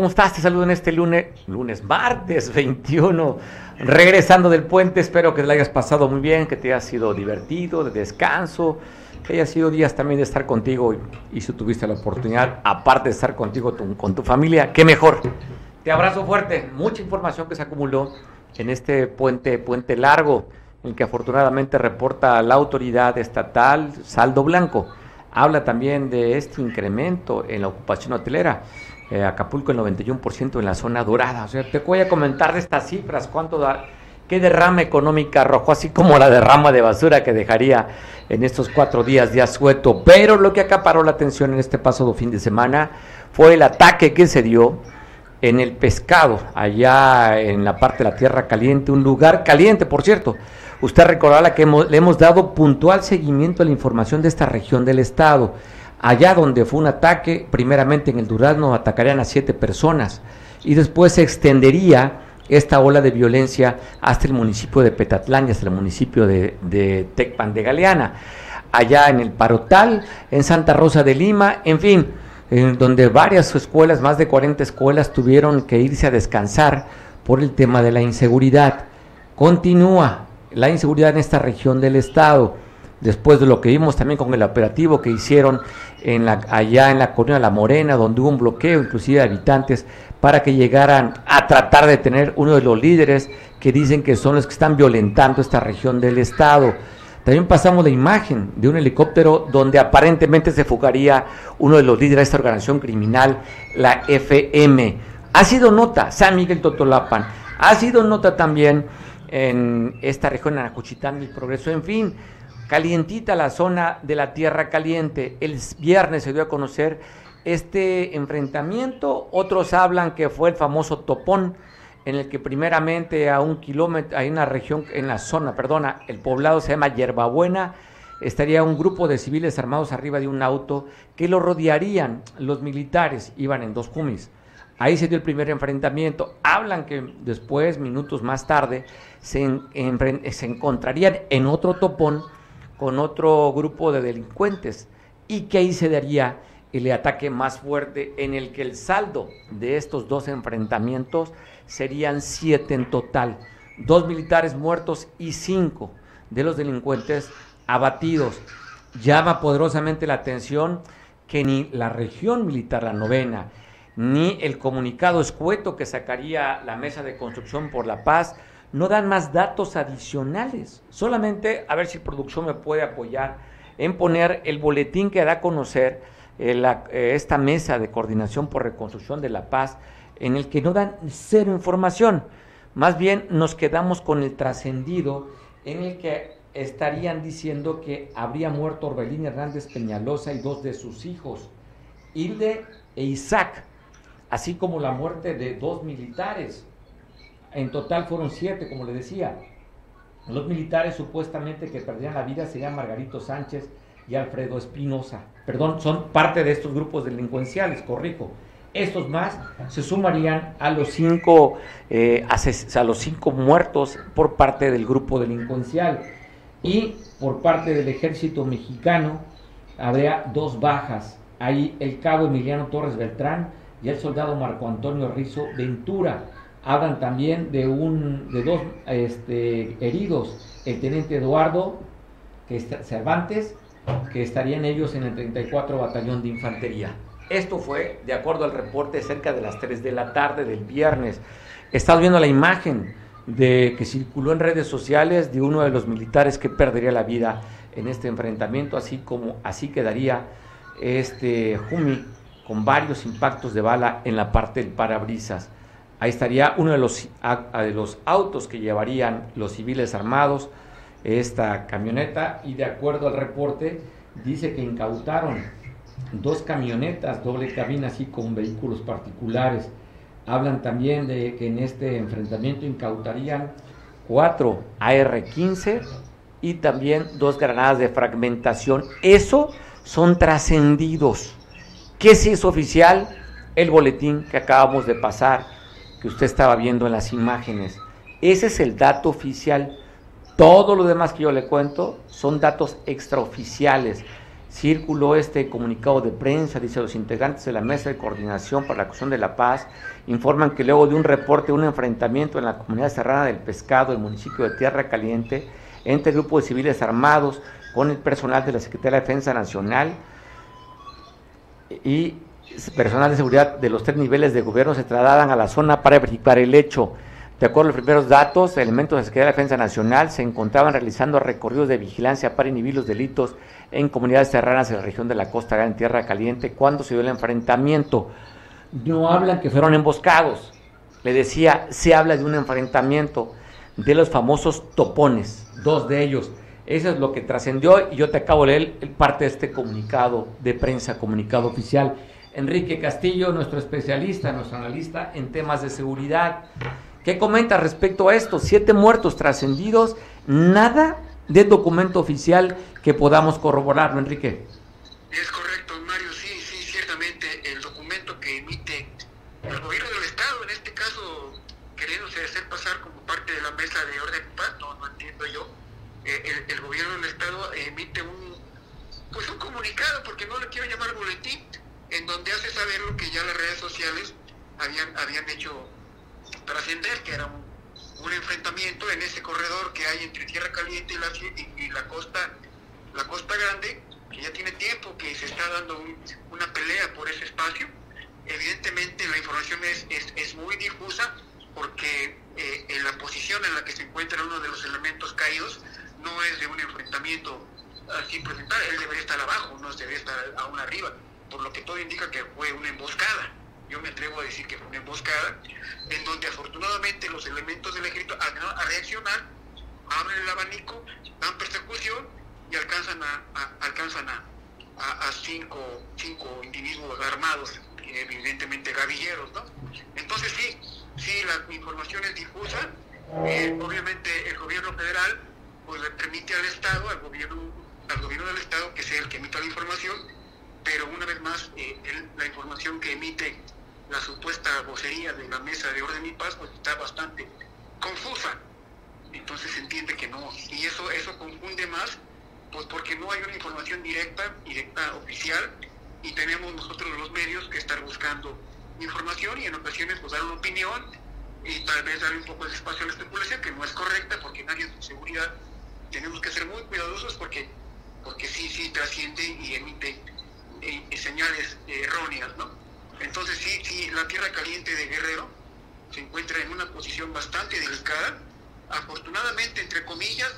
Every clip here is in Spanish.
¿Cómo estás? Te saludo en este lunes, lunes, martes 21, regresando del puente. Espero que te hayas pasado muy bien, que te haya sido divertido, de descanso, que haya sido días también de estar contigo y, si tuviste la oportunidad, aparte de estar contigo con tu familia, qué mejor. Te abrazo fuerte. Mucha información que se acumuló en este puente, puente largo, en el que afortunadamente reporta la autoridad estatal saldo blanco habla también de este incremento en la ocupación hotelera. Eh, Acapulco el 91% en la zona dorada. O sea, te voy a comentar de estas cifras, cuánto da, qué derrama económica arrojó, así como la derrama de basura que dejaría en estos cuatro días de asueto. Pero lo que acaparó la atención en este pasado fin de semana fue el ataque que se dio en el pescado, allá en la parte de la Tierra Caliente, un lugar caliente, por cierto, Usted recordará que le hemos dado puntual seguimiento a la información de esta región del estado. Allá donde fue un ataque, primeramente en el Durazno atacarían a siete personas y después se extendería esta ola de violencia hasta el municipio de Petatlán y hasta el municipio de, de Tecpan de Galeana. Allá en el Parotal, en Santa Rosa de Lima, en fin, en donde varias escuelas, más de 40 escuelas, tuvieron que irse a descansar por el tema de la inseguridad. Continúa la inseguridad en esta región del estado, después de lo que vimos también con el operativo que hicieron en la, allá en la colonia La Morena, donde hubo un bloqueo inclusive de habitantes para que llegaran a tratar de tener uno de los líderes que dicen que son los que están violentando esta región del estado. También pasamos la imagen de un helicóptero donde aparentemente se fugaría uno de los líderes de esta organización criminal, la FM. Ha sido nota San Miguel Totolapan, ha sido nota también en esta región, en Acuchitán, el progreso, en fin, calientita la zona de la Tierra Caliente. El viernes se dio a conocer este enfrentamiento, otros hablan que fue el famoso topón, en el que primeramente a un kilómetro, hay una región, en la zona, perdona, el poblado se llama Yerbabuena, estaría un grupo de civiles armados arriba de un auto que lo rodearían los militares, iban en dos cumis. Ahí se dio el primer enfrentamiento. Hablan que después, minutos más tarde, se, se encontrarían en otro topón con otro grupo de delincuentes y que ahí se daría el ataque más fuerte en el que el saldo de estos dos enfrentamientos serían siete en total. Dos militares muertos y cinco de los delincuentes abatidos. Llama poderosamente la atención que ni la región militar, la novena, ni el comunicado escueto que sacaría la Mesa de Construcción por la Paz, no dan más datos adicionales. Solamente a ver si producción me puede apoyar en poner el boletín que da a conocer eh, eh, esta Mesa de Coordinación por Reconstrucción de la Paz, en el que no dan cero información. Más bien nos quedamos con el trascendido en el que estarían diciendo que habría muerto Orbelín Hernández Peñalosa y dos de sus hijos, Hilde e Isaac así como la muerte de dos militares. En total fueron siete, como le decía. Los militares supuestamente que perdían la vida serían Margarito Sánchez y Alfredo Espinosa. Perdón, son parte de estos grupos delincuenciales, corrijo. Estos más se sumarían a los cinco, eh, a los cinco muertos por parte del grupo delincuencial. Y por parte del ejército mexicano habría dos bajas. Ahí el cabo Emiliano Torres Beltrán y el soldado Marco Antonio Rizo Ventura. Hablan también de, un, de dos este, heridos, el teniente Eduardo que Cervantes, que estarían ellos en el 34 Batallón de Infantería. Esto fue, de acuerdo al reporte, cerca de las 3 de la tarde del viernes. Estás viendo la imagen de que circuló en redes sociales de uno de los militares que perdería la vida en este enfrentamiento, así como así quedaría este Jumi con varios impactos de bala en la parte del parabrisas. Ahí estaría uno de los, de los autos que llevarían los civiles armados, esta camioneta, y de acuerdo al reporte, dice que incautaron dos camionetas doble cabina, así con vehículos particulares. Hablan también de que en este enfrentamiento incautarían cuatro AR-15 y también dos granadas de fragmentación. Eso son trascendidos. ¿Qué sí es oficial? El boletín que acabamos de pasar, que usted estaba viendo en las imágenes. Ese es el dato oficial. Todo lo demás que yo le cuento son datos extraoficiales. circuló este comunicado de prensa, dice los integrantes de la Mesa de Coordinación para la Cuestión de la Paz, informan que luego de un reporte de un enfrentamiento en la comunidad serrana del pescado, el municipio de Tierra Caliente, entre grupos de civiles armados con el personal de la Secretaría de Defensa Nacional y personal de seguridad de los tres niveles de gobierno se trasladan a la zona para verificar el hecho. De acuerdo a los primeros datos, elementos de la Secretaría de Defensa Nacional se encontraban realizando recorridos de vigilancia para inhibir los delitos en comunidades serranas en la región de la costa en Tierra Caliente cuando se dio el enfrentamiento. No hablan que fueron emboscados. Le decía, se habla de un enfrentamiento de los famosos topones, dos de ellos. Eso es lo que trascendió y yo te acabo de leer parte de este comunicado de prensa, comunicado oficial. Enrique Castillo, nuestro especialista, nuestro analista en temas de seguridad. ¿Qué comenta respecto a esto? Siete muertos trascendidos, nada de documento oficial que podamos corroborarlo, Enrique. Es correcto, Mario, sí, sí, ciertamente el documento que emite el gobierno del Estado, en este caso queriéndose hacer pasar como parte de la mesa de orden paz, no, no entiendo yo, eh, el, gobierno del Estado emite un, pues un comunicado, porque no le quiero llamar boletín, en donde hace saber lo que ya las redes sociales habían, habían hecho trascender, que era un, enfrentamiento en ese corredor que hay entre Tierra Caliente y la, costa la costa grande, que ya tiene tiempo que se está dando una pelea por ese espacio. Evidentemente la información es, es, muy difusa porque eh, en la posición en la que se encuentra uno de los elementos caídos no es de un enfrentamiento así presentar, él debería estar abajo, no debería estar aún arriba, por lo que todo indica que fue una emboscada yo me atrevo a decir que fue una emboscada, en donde afortunadamente los elementos del ejército a, reaccionar, abren el abanico, dan persecución y alcanzan a, alcanzan a, cinco, cinco individuos armados, evidentemente gavilleros, ¿no? Entonces sí, sí, la información es difusa, eh, obviamente el gobierno federal pues le permite al Estado, al gobierno, al gobierno del Estado que sea el que emita la información, pero una vez más eh, la información que emite la supuesta vocería de la mesa de orden y paz pues está bastante confusa. Entonces se entiende que no. Y eso, eso confunde más, pues porque no hay una información directa, directa oficial, y tenemos nosotros los medios que estar buscando información y en ocasiones pues dar una opinión y tal vez darle un poco de espacio a la especulación que no es correcta porque nadie de seguridad tenemos que ser muy cuidadosos porque porque sí sí trasciende y emite eh, señales erróneas no entonces sí, sí, la tierra caliente de Guerrero se encuentra en una posición bastante delicada. Afortunadamente, entre comillas,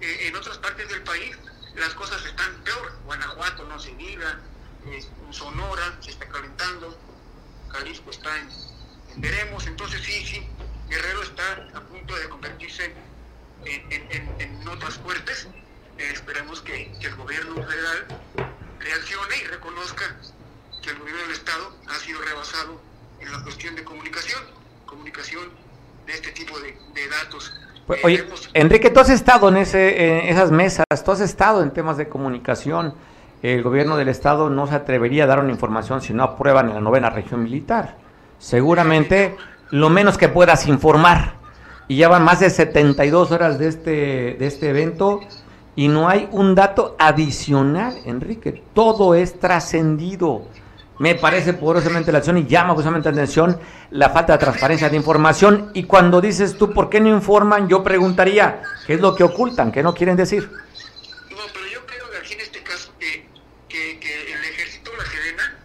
eh, en otras partes del país las cosas están peor. Guanajuato no se diga, Sonora se está calentando, Jalisco está en, veremos. Entonces sí, sí, Guerrero está a punto de convertirse en, otras fuertes. Eh, esperemos que el gobierno federal reaccione y reconozca que el gobierno del Estado ha sido rebasado en la cuestión de comunicación, comunicación de este tipo de, datos. Pues, oye, Enrique, tú has estado en, ese, en esas mesas, tú has estado en temas de comunicación. El gobierno del Estado no se atrevería a dar una información si no aprueban en la novena región militar. Seguramente lo menos que puedas informar. Y ya van más de 72 horas de este, de este evento y no hay un dato adicional, Enrique. Todo es trascendido. Me parece poderosamente la acción y llama justamente la atención la falta de transparencia de información. Y cuando dices tú, ¿por qué no informan? Yo preguntaría, ¿qué es lo que ocultan? ¿Qué no quieren decir? No, pero yo creo que aquí en este caso que, que, el ejército, la Sedena,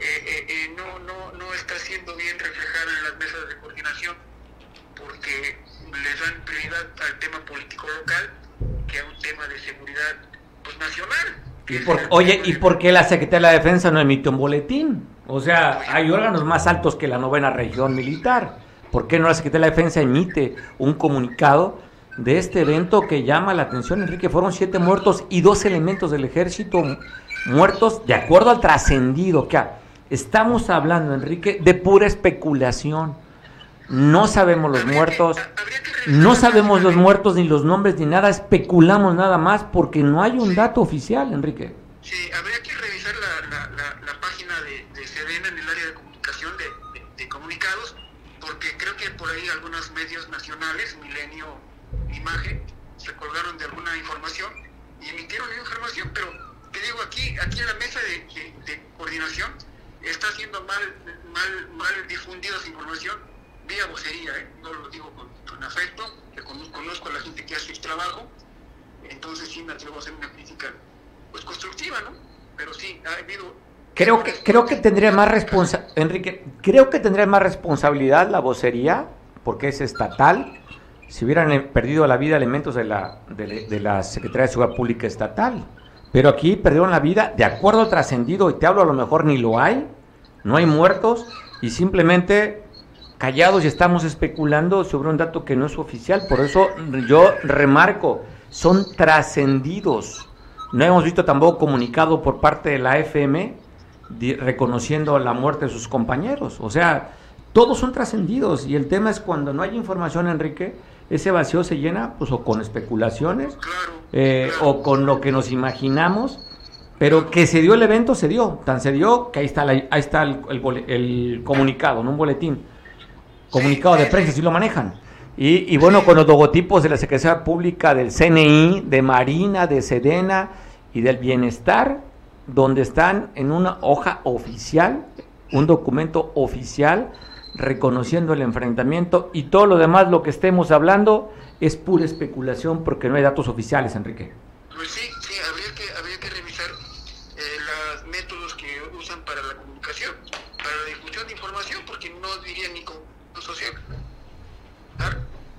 eh, eh, eh, no, no, no está siendo bien reflejada en las mesas de coordinación porque les dan prioridad al tema político local que a un tema de seguridad pues, nacional oye, ¿y por qué la Secretaría de la Defensa no emite un boletín? O sea, hay órganos más altos que la novena región militar. ¿Por qué no la Secretaría de la Defensa emite un comunicado de este evento que llama la atención, Enrique? Fueron siete muertos y dos elementos del ejército muertos de acuerdo al trascendido. Que estamos hablando, Enrique, de pura especulación. No sabemos los muertos, no sabemos los muertos ni los nombres ni nada, especulamos nada más porque no hay un dato oficial, Enrique. Sí, habría que revisar la, página de, de, Sedena en el área de comunicación, de, comunicados, porque creo que por ahí algunos medios nacionales, Milenio, Imagen, se colgaron de alguna información y emitieron información, pero te digo, aquí, aquí en la mesa de, coordinación está siendo mal, mal, mal difundida esa información vía vocería, ¿eh? no lo digo con, afecto, que conozco a la gente que hace el trabajo, entonces sí me atrevo a hacer una crítica pues constructiva, ¿no? Pero sí, ha habido... Creo que, creo que tendría más responsa Enrique, creo que tendría más responsabilidad la vocería, porque es estatal, si hubieran perdido la vida elementos de la, de, de la Secretaría de Seguridad Pública Estatal. Pero aquí perdieron la vida de acuerdo trascendido, y te hablo a lo mejor ni lo hay, no hay muertos, y simplemente callados y estamos especulando sobre un dato que no es oficial. Por eso yo remarco, son trascendidos. No hemos visto tampoco comunicado por parte de la FM reconociendo la muerte de sus compañeros. O sea, todos son trascendidos y el tema es cuando no hay información, Enrique, ese vacío se llena pues o con especulaciones eh, o con lo que nos imaginamos, pero que se dio el evento, se dio, tan se dio que ahí está, ahí está el, el, comunicado, no un boletín, comunicado de prensa, si lo manejan. Y, y, bueno, con los logotipos de la Secretaría Pública, del CNI, de Marina, de Sedena y del Bienestar, donde están en una hoja oficial, un documento oficial reconociendo el enfrentamiento y todo lo demás, lo que estemos hablando, es pura especulación porque no hay datos oficiales, Enrique. Pues sí, sí, habría que, habría que revisar eh, los métodos que usan para la comunicación, para la difusión de información, porque no diría ni con social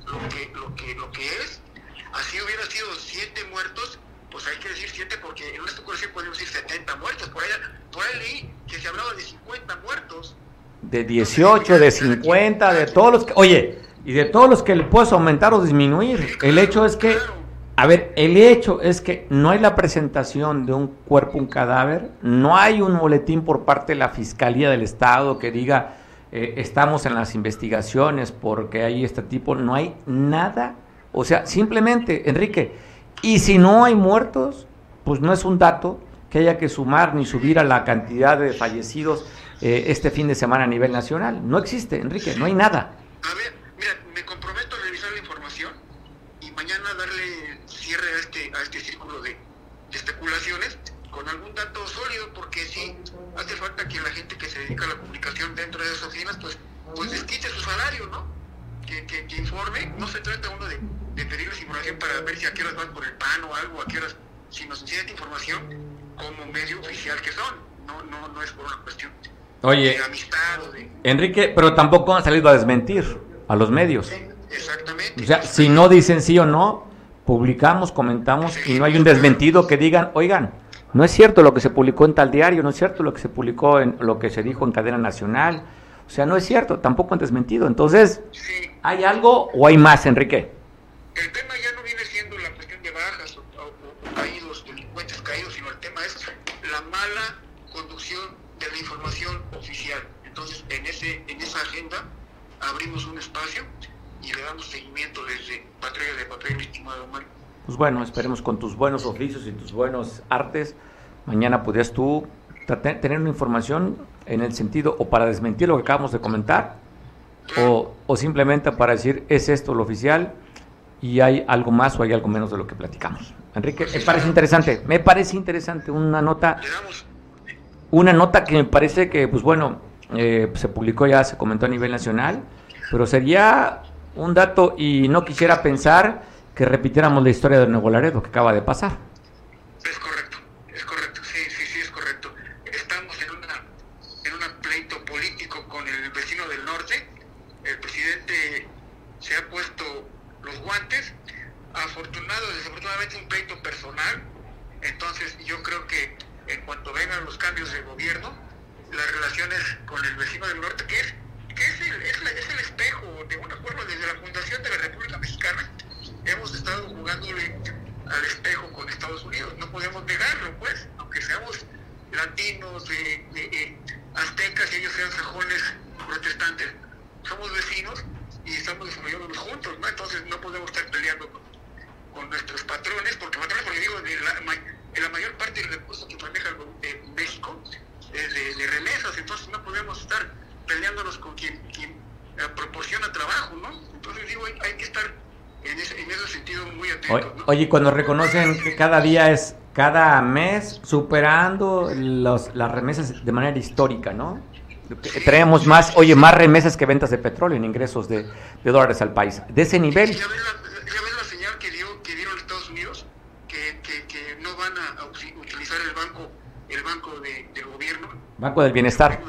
lo que, lo que, lo que es. Así hubiera sido siete muertos, pues hay que decir siete porque en una especulación podemos decir 70 muertos. Por ahí, por ahí leí que se hablaba de 50 muertos de 18, de 50, de todos los que, oye, y de todos los que le puedes aumentar o disminuir. El hecho es que, a ver, el hecho es que no hay la presentación de un cuerpo, un cadáver, no hay un boletín por parte de la Fiscalía del Estado que diga, eh, estamos en las investigaciones porque hay este tipo, no hay nada. O sea, simplemente, Enrique, y si no hay muertos, pues no es un dato que haya que sumar ni subir a la cantidad de fallecidos eh, este fin de semana a nivel nacional. No existe, Enrique, no hay nada. A ver, mira, me comprometo a revisar la información y mañana darle cierre a este, a este círculo de, especulaciones con algún dato sólido, porque sí, hace falta que la gente que se dedica a la comunicación dentro de esas oficinas, pues, pues les quite su salario, ¿no? Que, que, informe, no se trata uno de, de, pedirles información para ver si a qué horas van por el pan o algo, a qué horas, si nos necesitan información como medio oficial que son, no, no, no es por una cuestión Oye, Enrique, pero tampoco han salido a desmentir a los medios. Exactamente. O sea, si no dicen sí o no, publicamos, comentamos y no hay un desmentido que digan, oigan, no es cierto lo que se publicó en tal diario, no es cierto lo que se publicó en lo que se dijo en cadena nacional. O sea, no es cierto, tampoco han desmentido. Entonces, ¿hay algo o hay más, Enrique? El tema ya abrimos un espacio y le damos seguimiento desde Patrulla de Papel, estimado Mario. Pues bueno, esperemos con tus buenos oficios y tus buenos artes, mañana podrías tú tener una información en el sentido o para desmentir lo que acabamos de comentar o, o simplemente para decir es esto lo oficial y hay algo más o hay algo menos de lo que platicamos. Enrique, me parece interesante, me parece interesante una nota una nota que me parece que, pues bueno, eh, se publicó ya, se comentó a nivel nacional, pero sería un dato y no quisiera pensar que repitiéramos la historia de Nuevo Laredo que acaba de pasar. Es correcto, es correcto, sí, sí, sí, es correcto. Estamos en, una, en un pleito político con el vecino del norte. El presidente se ha puesto los guantes. Afortunado, desafortunadamente, un pleito personal. Entonces, yo creo que en cuanto vengan los cambios de gobierno, las relaciones con el vecino del norte, que es, que es, el, es, el espejo de una forma desde la fundación de la República Mexicana, hemos estado jugándole al espejo con Estados Unidos. No podemos negarlo, pues, aunque seamos latinos, de, aztecas y ellos sean sajones protestantes, somos vecinos y estamos desarrollándonos juntos, ¿no? Entonces no podemos estar peleando con, nuestros patrones, porque patrones, porque digo, la, la mayor parte del recurso que maneja México es de, remesas, entonces no podemos estar peleándonos con quien, quien eh, proporciona trabajo, ¿no? Entonces digo, hay, que estar en ese, en ese, sentido muy atentos. Oye, cuando reconocen que cada día es cada mes superando los, las remesas de manera histórica, ¿no? Traemos más, oye, más remesas que ventas de petróleo en ingresos de, de dólares al país. De ese nivel. ¿Ya ves la, ya ves la señal que, dio, que dieron Estados Unidos? Que, que, que no van a utilizar el banco, el banco de, del gobierno. Banco del bienestar.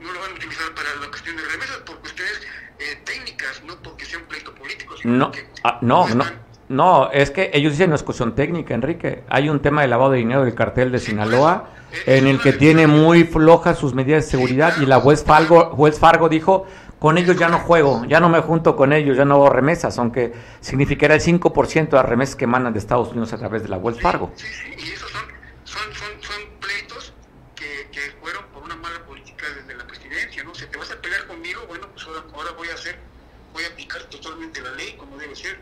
No lo van a utilizar para la cuestión de remesas por cuestiones eh, técnicas, no porque sea un pleito político. Sino no, ah, no no. están- No, es que ellos dicen no es cuestión técnica, Enrique. Hay un tema de lavado de dinero del cartel de Sinaloa en el que tiene muy flojas sus medidas de seguridad y la Wells Fargo, Fargo dijo, con ellos ya no juego, ya no me junto con ellos, ya no hago remesas, aunque significará el 5% de las remesas que mandan de Estados Unidos a través de la Wells Fargo. Sí, son, son, son, son pleitos que, que fueron por una mala política desde la presidencia, ¿no? Si te vas a pelear conmigo, bueno, pues ahora, ahora voy a hacer, voy a aplicar totalmente la ley como debe ser,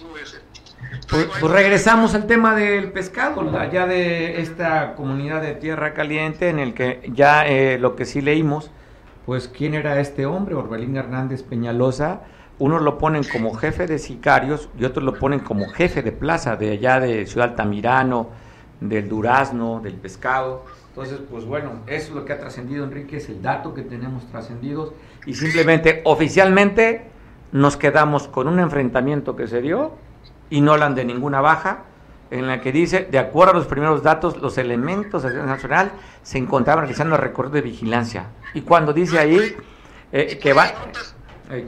no voy a hacer. Pues, pues regresamos al tema del pescado, allá de esta comunidad de Tierra Caliente, en el que ya eh, lo que sí leímos, pues quién era este hombre, Orbelín Hernández Peñalosa, unos lo ponen como jefe de sicarios y otros lo ponen como jefe de plaza de allá de Ciudad Altamirano, del Durazno, del pescado. Entonces, pues bueno, eso es lo que ha trascendido, Enrique, es el dato que tenemos trascendidos y simplemente oficialmente nos quedamos con un enfrentamiento que se dio y no hablan de ninguna baja, en la que dice, de acuerdo a los primeros datos, los elementos de la Nacional se encontraban realizando recorrido de vigilancia. Y cuando dice ahí eh, que va... Eh,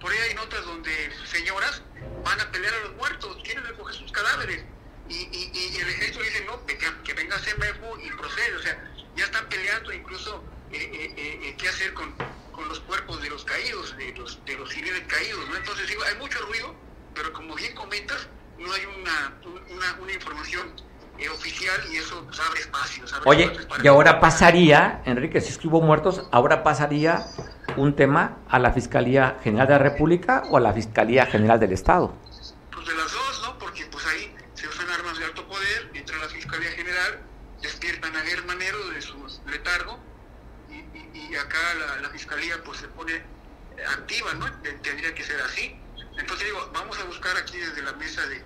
Por ahí hay notas donde señoras van a pelear a los muertos, quieren recoger sus cadáveres. Y, y, y el ejército dice, no, que, que venga CMFU y procede. O sea, ya están peleando incluso eh, eh, eh, eh, qué hacer con, con los cuerpos de los caídos, de los, de los civiles caídos. ¿no? Entonces, digo, hay mucho ruido, pero como bien comentas, no hay una, una, una información eh, oficial y eso pues, abre espacios. abre Oye, espacios y ahora pasaría, Enrique, si es que hubo muertos, ahora pasaría un tema a la Fiscalía General de la República o a la Fiscalía General del Estado. Pues de las dos, ¿no? Porque pues ahí se usan armas de alto poder, entra la Fiscalía General, despiertan a Germanero de su letargo y, y- y acá la, la Fiscalía pues se pone activa, ¿no? Te- Tendría que ser así. Entonces digo, vamos a buscar aquí desde la mesa de,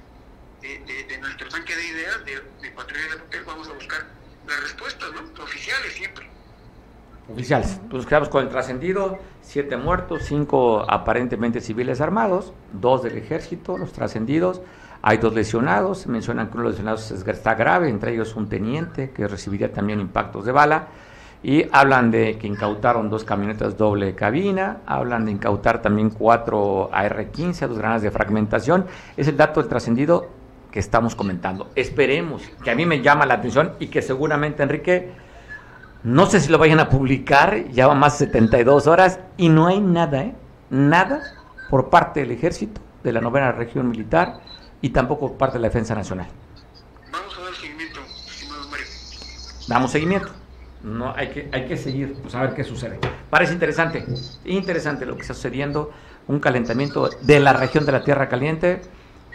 de, de- de nuestro tanque de ideas, de, de Patrulla de Hotel, vamos a buscar las respuestas, ¿no? Oficiales siempre. Oficiales. Pues nos quedamos con el trascendido, siete muertos, cinco aparentemente civiles armados, dos del ejército, los trascendidos. Hay dos lesionados, se mencionan que uno de los lesionados es- está grave, entre ellos un teniente que recibiría también impactos de bala. Y hablan de que incautaron dos camionetas doble cabina, hablan de incautar también cuatro AR-15, dos granadas de fragmentación. Es el dato del trascendido que estamos comentando. Esperemos, que a mí me llama la atención y que seguramente, Enrique, no sé si lo vayan a publicar, ya van más de 72 horas y no hay nada, ¿eh? Nada por parte del ejército, de la novena región militar y tampoco por parte de la defensa nacional. Vamos a dar seguimiento, estimado Mario. Damos seguimiento. No, hay que, hay que seguir, pues a ver qué sucede. Parece interesante, interesante lo que está sucediendo, un calentamiento de la región de la Tierra Caliente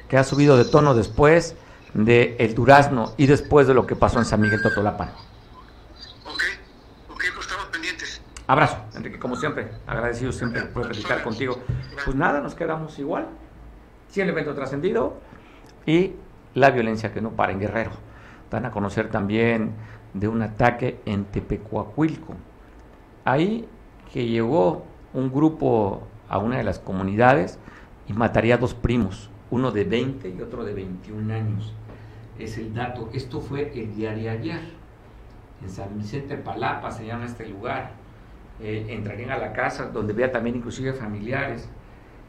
que ha subido de tono después de el Durazno y después de lo que pasó en San Miguel Totolapan. Ok, ok, pues estamos pendientes. Abrazo, Enrique, como siempre, agradecido siempre por platicar contigo. Pues nada, nos quedamos igual. Sí, el evento trascendido y la violencia que no para en Guerrero. Dan a conocer también de un ataque en Tepecuacuilco. Ahí que llegó un grupo a una de las comunidades y mataría a dos primos, uno de 20 y otro de 21 años. Es el dato. Esto fue el día de ayer. En San Vicente Palapa se llama este lugar. Eh, entrarían a la casa donde vea también inclusive familiares.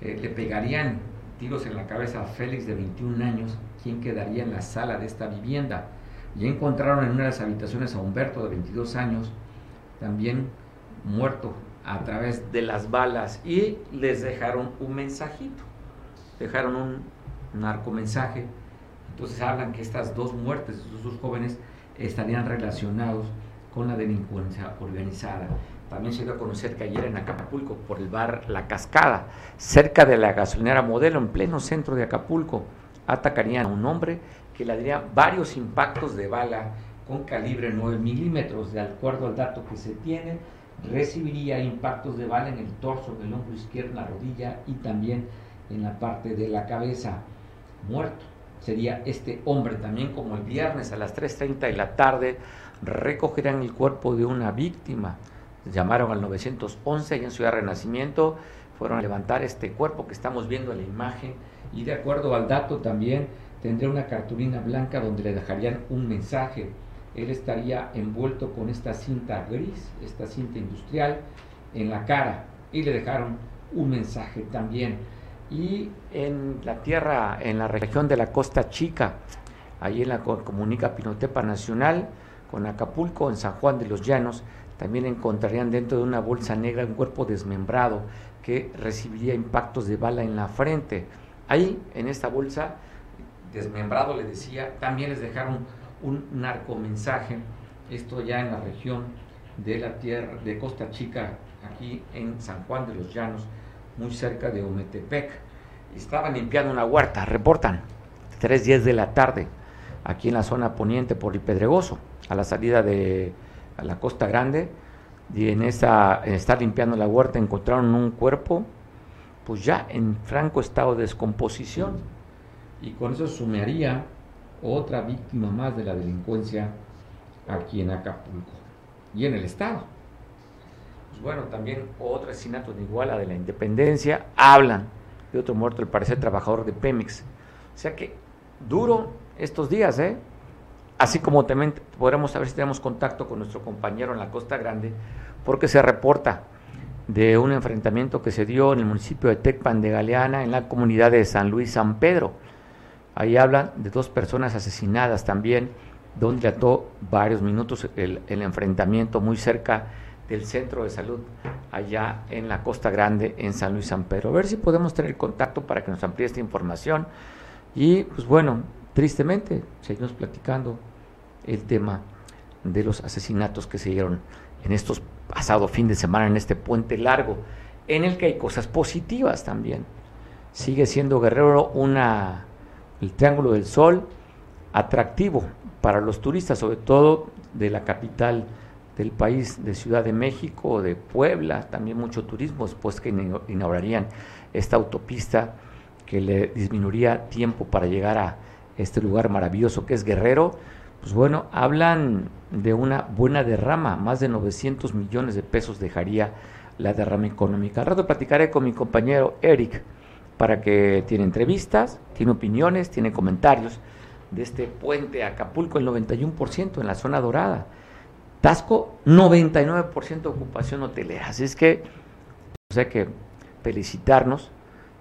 Eh, le pegarían tiros en la cabeza a Félix de 21 años, quien quedaría en la sala de esta vivienda. Y encontraron en una de las habitaciones a Humberto de 22 años, también muerto a través de las balas y les dejaron un mensajito, dejaron un narcomensaje. Entonces hablan que estas dos muertes de estos dos jóvenes estarían relacionados con la delincuencia organizada. También se dio a conocer que ayer en Acapulco, por el bar La Cascada, cerca de la gasolinera Modelo, en pleno centro de Acapulco, atacarían a un hombre que le daría varios impactos de bala con calibre 9 milímetros. De acuerdo al dato que se tiene, recibiría impactos de bala en el torso, en el hombro izquierdo, en la rodilla y también en la parte de la cabeza. Muerto. sería este hombre también como el viernes a las 3.30 de la tarde recogerán el cuerpo de una víctima. Llamaron al 911 allá en Ciudad Renacimiento, fueron a levantar este cuerpo que estamos viendo en la imagen y de acuerdo al dato también tendría una cartulina blanca donde le dejarían un mensaje. Él estaría envuelto con esta cinta gris, esta cinta industrial, en la cara y le dejaron un mensaje también. Y en la tierra, en la región de la Costa Chica, ahí en la comunica Pinotepa Nacional, con Acapulco, en San Juan de los Llanos, también encontrarían dentro de una bolsa negra un cuerpo desmembrado que recibiría impactos de bala en la frente. Ahí, en esta bolsa, desmembrado, le decía, también les dejaron un narcomensaje, esto ya en la región de la tierra de Costa Chica, aquí en San Juan de los Llanos, muy cerca de Ometepec. Estaban limpiando una huerta, reportan, tres días de la tarde, aquí en la zona poniente por el Pedregoso, a la salida de la Costa Grande, y en, esa, en estar limpiando la huerta encontraron un cuerpo, pues ya en franco estado de descomposición, y con eso sumaría otra víctima más de la delincuencia aquí en Acapulco y en el estado bueno, también otro asesinato de Iguala de la Independencia, hablan de otro muerto, el parecer trabajador de Pemex. O sea que duro estos días, ¿eh? Así como también podremos saber si tenemos contacto con nuestro compañero en la Costa Grande, porque se reporta de un enfrentamiento que se dio en el municipio de Tecpan de Galeana, en la comunidad de San Luis San Pedro. Ahí hablan de dos personas asesinadas también, donde ató varios minutos el, el enfrentamiento muy cerca del centro de salud allá en la Costa Grande, en San Luis San Pedro. A ver si podemos tener contacto para que nos amplíe esta información. Y pues bueno, tristemente seguimos platicando el tema de los asesinatos que se dieron en estos pasados fin de semana, en este puente largo, en el que hay cosas positivas también. Sigue siendo Guerrero una, el Triángulo del Sol atractivo para los turistas, sobre todo de la capital del país, de Ciudad de México, de Puebla, también mucho turismo, después que inaugurarían esta autopista que le disminuiría tiempo para llegar a este lugar maravilloso que es Guerrero, pues bueno, hablan de una buena derrama, más de 900 millones de pesos dejaría la derrama económica. Al rato platicaré con mi compañero Eric para que tiene entrevistas, tiene opiniones, tiene comentarios de este puente Acapulco, el 91% en la zona dorada. Tasco, 99% de ocupación hotelera. Así es que, pues hay que felicitarnos.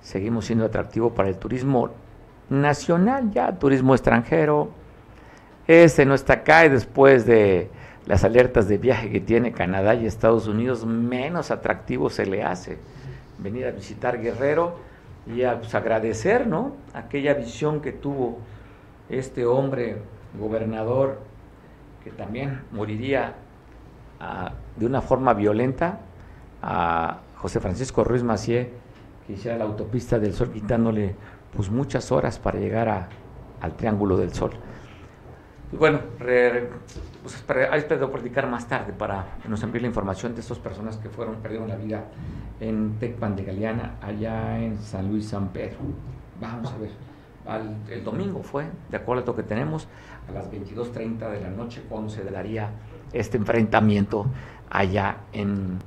Seguimos siendo atractivo para el turismo nacional, ya turismo extranjero. Este no está acá y después de las alertas de viaje que tiene Canadá y Estados Unidos, menos atractivo se le hace venir a visitar Guerrero y a pues, agradecer ¿no? aquella visión que tuvo este hombre gobernador que también moriría ah, de una forma violenta a José Francisco Ruiz Macié, que hiciera la autopista del Sol quitándole pues muchas horas para llegar al Triángulo del Sol. Bueno, pues, ahí espero platicar más tarde para nos envíe la información de estas personas que fueron, perdieron la vida en Tecpan de Galeana, allá en San Luis San Pedro. Vamos a ver. el domingo fue, de acuerdo a lo que tenemos, a las 22.30 de la noche cuando se daría este enfrentamiento allá en,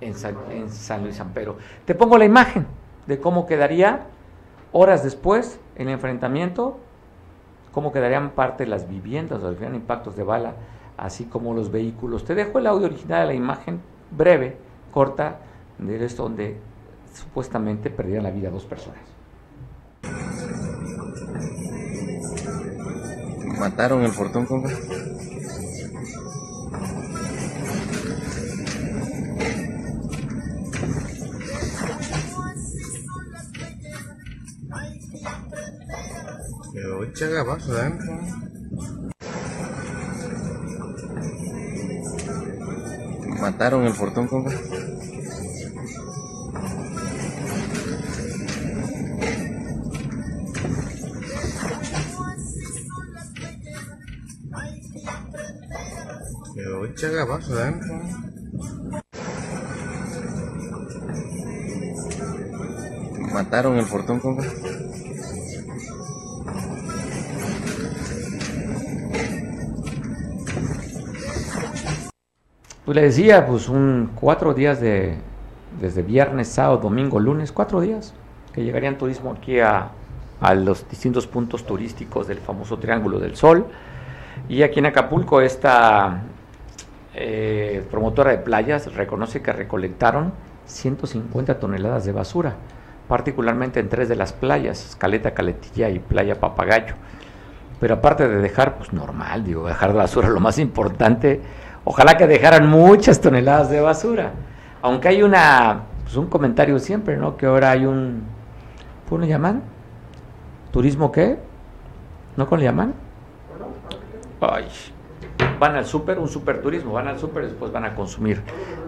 en, San, Luis San Pedro. Te pongo la imagen de cómo quedaría horas después el enfrentamiento, cómo quedarían parte de las viviendas, los impactos de bala, así como los vehículos. Te dejo el audio original de la imagen breve, corta, de esto donde supuestamente perdieron la vida dos personas. Mataron el portón, compa. Echa abajo adentro. Mataron el portón, compa. Echa abajo adentro. Mataron el portón, compa. Pues le decía, pues un cuatro días de, desde viernes, sábado, domingo, lunes, cuatro días que llegarían turismo aquí a, a los distintos puntos turísticos del famoso Triángulo del Sol. Y aquí en Acapulco esta eh, promotora de playas reconoce que recolectaron 150 toneladas de basura, particularmente en tres de las playas, Caleta, Caletilla y Playa Papagayo. Pero aparte de dejar, pues normal, digo, dejar basura, lo más importante, ojalá que dejaran muchas toneladas de basura. Aunque hay una, pues un comentario siempre, ¿no? Que ahora hay un, ¿cómo le llaman? ¿Turismo qué? ¿No cómo le llaman? Ay, van al súper, un super turismo, van al súper después van a consumir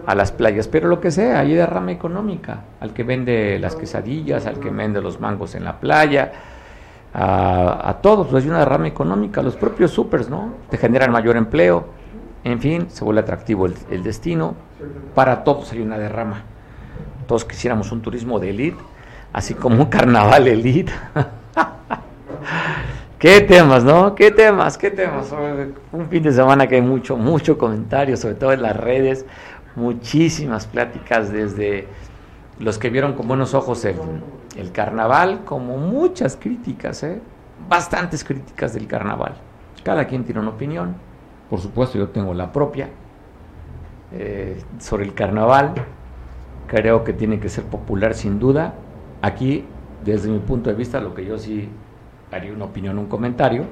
a las playas. Pero lo que sea, hay derrama económica, al que vende las quesadillas, al que vende los mangos en la playa, a, todos, pues hay una derrama económica, los propios supers, ¿no? Te generan mayor empleo, en fin, se vuelve atractivo el, destino, para todos hay una derrama. Todos quisiéramos un turismo de élite, así como un carnaval elite. ¿Qué temas, no? ¿Qué temas? ¿Qué temas? Un fin de semana que hay mucho, mucho comentario, sobre todo en las redes, muchísimas pláticas desde los que vieron con buenos ojos el, el carnaval, como muchas críticas, ¿eh? bastantes críticas del carnaval. Cada quien tiene una opinión, por supuesto yo tengo la propia eh, sobre el carnaval, creo que tiene que ser popular sin duda. Aquí, desde mi punto de vista, lo que yo sí haría una opinión, un comentario,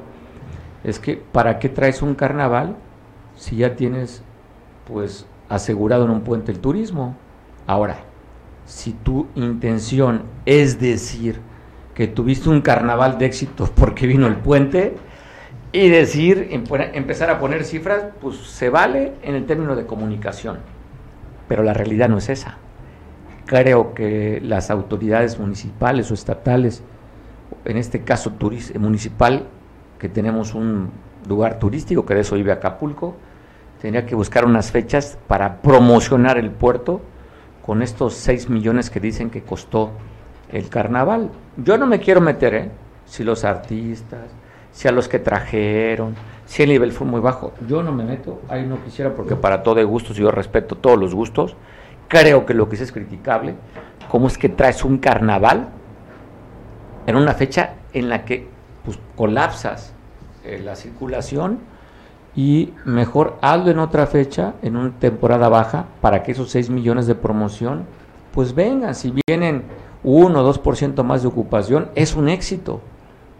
es que ¿para qué traes un carnaval si ya tienes pues asegurado en un puente el turismo? Ahora, si tu intención es decir que tuviste un carnaval de éxito porque vino el puente y decir, empezar a poner cifras, pues se vale en el término de comunicación, pero la realidad no es esa. Creo que las autoridades municipales o estatales en este caso municipal, que tenemos un lugar turístico, que de eso vive Acapulco, tenía que buscar unas fechas para promocionar el puerto con estos 6 millones que dicen que costó el carnaval. Yo no me quiero meter, ¿eh? Si los artistas, si a los que trajeron, si el nivel fue muy bajo. Yo no me meto, ahí no quisiera porque para todo hay gustos, yo respeto todos los gustos. Creo que lo que es criticable, cómo es que traes un carnaval en una fecha en la que pues, colapsas eh, la circulación y mejor hazlo en otra fecha, en una temporada baja, para que esos 6 millones de promoción pues vengan. Si vienen 1 o 2% más de ocupación, es un éxito.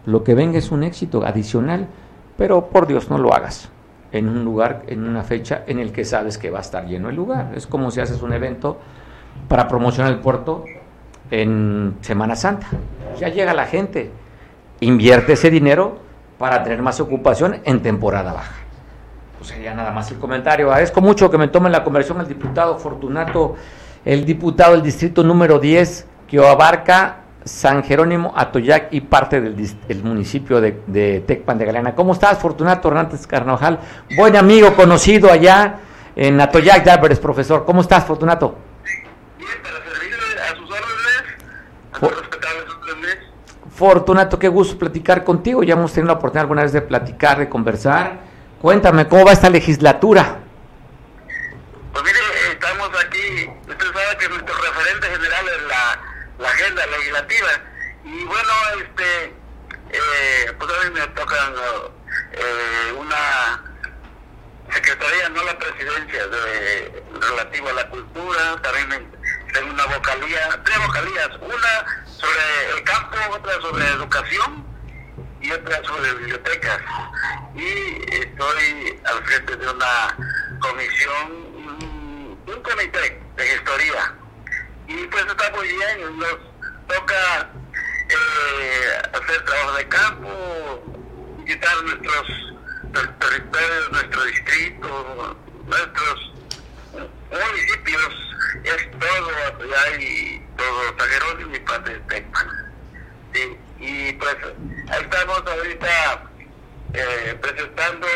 Lo que venga es un éxito adicional, pero por Dios no lo hagas en un lugar, en una fecha en el que sabes que va a estar lleno el lugar. Es como si haces un evento para promocionar el puerto en Semana Santa. Ya llega la gente, invierte ese dinero para tener más ocupación en temporada baja. Pues sería nada más el comentario. Agradezco mucho que me tomen la conversión el diputado Fortunato, el diputado del distrito número 10, que abarca San Jerónimo, Atoyac y parte del, municipio de, de, Tecpan de Galeana. ¿Cómo estás, Fortunato Hernández Carnojal? Buen amigo, conocido allá en Atoyac, ya eres profesor. ¿Cómo estás, Fortunato? Fortunato, qué gusto platicar contigo. Ya hemos tenido la oportunidad alguna vez de platicar, de conversar. Cuéntame, ¿cómo va esta legislatura? Pues mire, estamos aquí, usted sabe que nuestro referente general es la, Y bueno, este, eh, pues a mí me toca eh, una secretaría, no la presidencia, de, relativa a la cultura, también tengo una vocalía, tres vocalías, una sobre el campo, otra sobre educación y otra sobre bibliotecas. Y estoy al frente de una comisión, un comité de gestoría. Y pues está muy bien, nos toca eh, hacer trabajo de campo, visitar nuestros, territorios, nuestro distrito, nuestros municipios, es todo y todo San y mi padre de Sí, y pues ahí estamos ahorita eh, presentando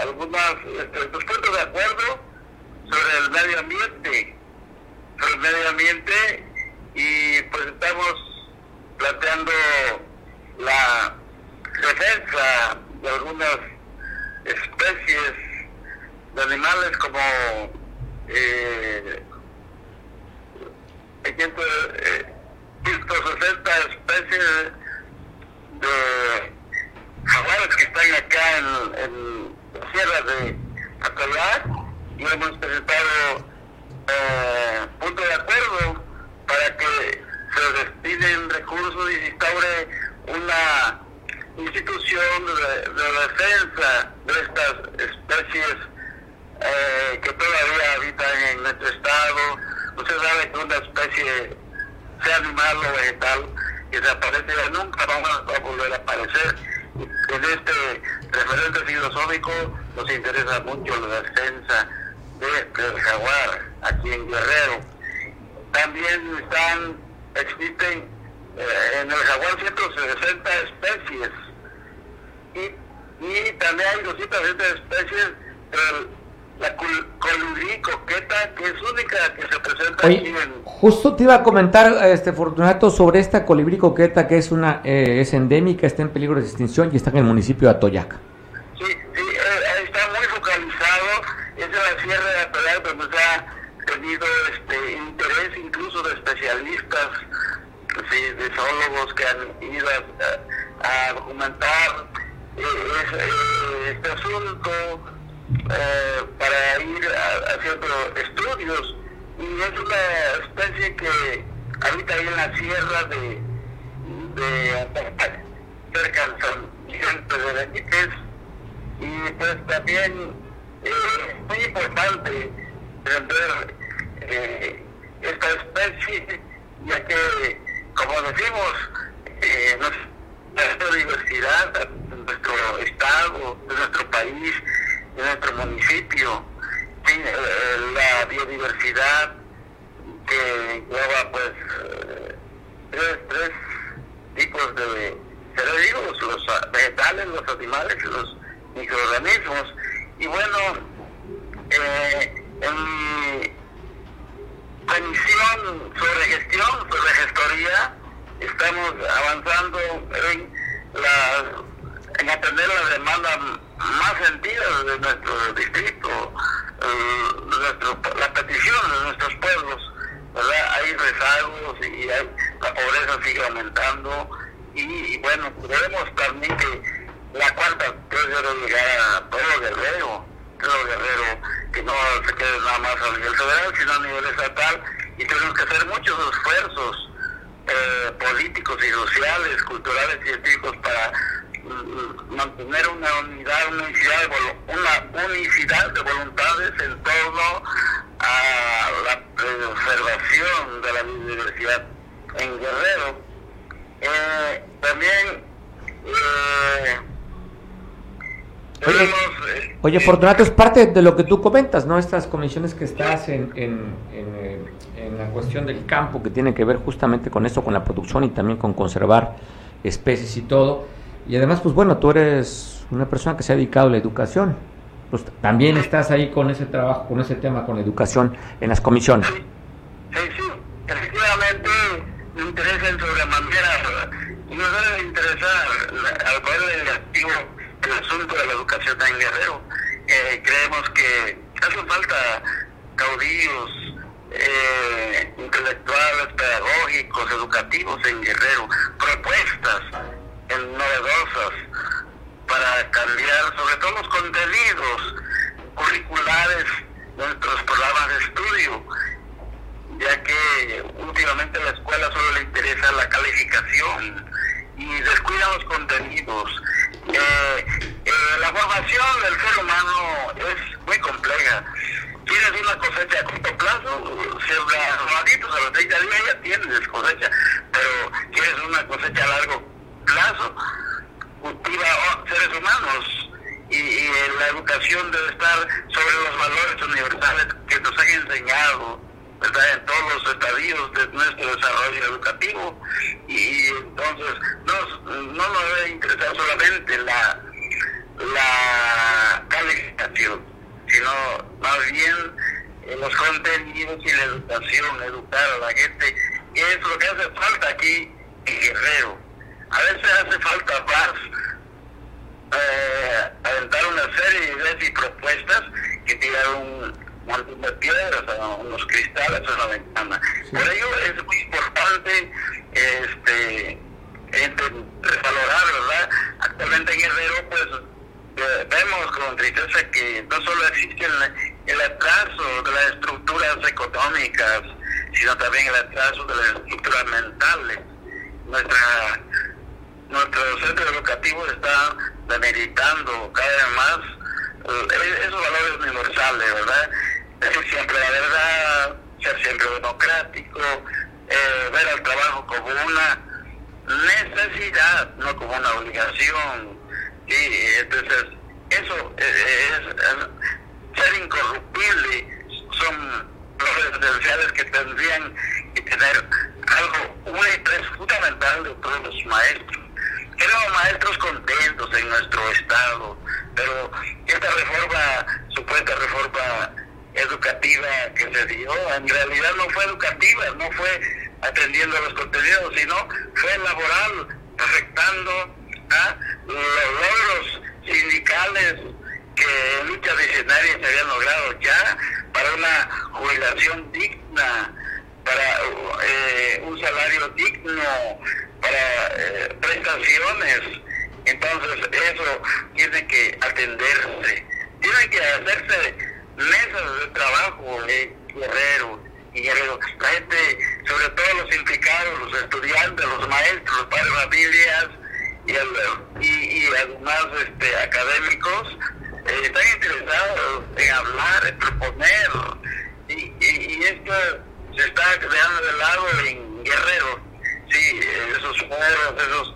algunas este, puntos de acuerdo sobre el medio ambiente, sobre el medio ambiente y pues estamos planteando la defensa de algunas especies del animales como eh, ejemplo, eh, 160 especies de jaguares que están acá en, en la sierra de Atoyac y hemos presentado eh, punto de acuerdo para que se destinen recursos y se instaure una institución de, de defensa de estas especies eh, que todavía habitan en nuestro estado. Usted sabe que una especie, sea animal o vegetal, que desaparece ya nunca vamos a volver a aparecer. En este referente filosófico nos interesa mucho la defensa de, del jaguar aquí en Guerrero. También están, existen eh, en el jaguar 160 especies y, y también hay 260 especies, pero la col colibrí coqueta, que es única que se presenta Oye, aquí en... Justo te iba a comentar, este Fortunato, sobre esta colibrí coqueta que es una eh, es endémica, está en peligro de extinción y está en el municipio de Atoyac. Sí, sí, eh, está muy focalizado, es en la sierra de Atoyac donde se ha tenido este interés incluso de especialistas, sí, de zoólogos que han ido a, a documentar eh, es, eh, este asunto eh, para ir a, haciendo estudios. Y es una especie que habita ahí en la sierra de, de cerca de San Vicente de Benítez. Y pues también eh, muy importante entender eh, esta especie ya que como decimos eh, nuestra diversidad nuestro estado, de nuestro país, de nuestro municipio, eh, la biodiversidad que engloba pues eh, tres, tres tipos de seres vivos, los vegetales, los animales y los microorganismos. Y bueno, eh, en mi comisión sobre gestión, sobre gestoría, estamos avanzando en, la, en atender la demanda más sentida de nuestro distrito, eh, nuestro, la petición de nuestros pueblos. Hay rezagos y hay, la pobreza sigue aumentando y, bueno, queremos también que la cuarta debe llegar a todo Guerrero, Guerrero, que no se quede nada más a nivel federal, sino a nivel estatal, y tenemos que hacer muchos esfuerzos eh, políticos y sociales, culturales y científicos para mm, mantener una unidad, una unicidad, de una unicidad de voluntades en torno a la preservación de la biodiversidad en Guerrero. Eh, también eh, Oye, tenemos, oye, Fortunato, es parte de lo que tú comentas, ¿no? Estas comisiones que estás en, en, en, eh, en la cuestión del campo, que tiene que ver justamente con esto, con la producción y también con conservar especies y todo. Y además, pues bueno, tú eres una persona que se ha dedicado a la educación. Pues también estás ahí con ese trabajo, con ese tema, con la educación en las comisiones. Sí, sí, sí, efectivamente me interesa en sobremanera y nos debe interesar la- al poder legislativo el asunto de la educación en Guerrero. Eh, creemos que hacen falta caudillos eh, intelectuales, pedagógicos, educativos en Guerrero, propuestas eh, novedosas para cambiar sobre todo los contenidos curriculares de nuestros programas de estudio ya que últimamente a la escuela solo le interesa la calificación y descuida los contenidos. Eh, eh, la formación del ser humano es muy compleja. Quieres una cosecha a corto plazo, siembra romaditos a los 30 días ya tienes cosecha, pero quieres una cosecha a largo plazo, cultiva seres humanos. Y, y la educación debe estar sobre los valores universales que nos han enseñado ¿verdad? en todos los estadios de nuestro desarrollo educativo. Y entonces no, no nos debe interesar solamente la, la calificación, sino más bien eh, los contenidos y la educación, educar a la gente, y es lo que hace falta aquí en Guerrero. A veces hace falta más eh, aventar una serie de ideas y propuestas que tirar piedras, unos cristales en la ventana. Por ello es muy importante este, revalorar, ¿verdad? Actualmente en Guerrero, pues vemos con tristeza que no solo existe el, el atraso de las estructuras económicas, sino también el atraso de las estructuras mentales. Nuestra, nuestro centro educativo está demeritando cada vez más eh, esos valores universales, ¿verdad? Decir siempre la verdad, ser siempre democrático, eh, ver el trabajo como una necesidad, no como una obligación. Y entonces, eso es, ser incorruptible, son los esenciales que tendrían que tener algo, un estrés fundamental de todos los maestros. Queremos maestros contentos en nuestro estado, pero esta reforma, supuesta reforma educativa que se dio, en realidad no fue educativa, no fue atendiendo a los contenidos, sino fue laboral, afectando a los logros sindicales que en lucha visionaria se habían logrado ya para una jubilación digna, para eh, un salario digno, para eh, prestaciones. Entonces eso tiene que atenderse, tiene que hacerse mesas de trabajo en Guerrero, y la gente, sobre todo los implicados, los estudiantes, los maestros, los padres familias y, y, además este, académicos, eh, están interesados en hablar, en proponer, esto se está creando de lado en Guerrero, sí, esos foros, esos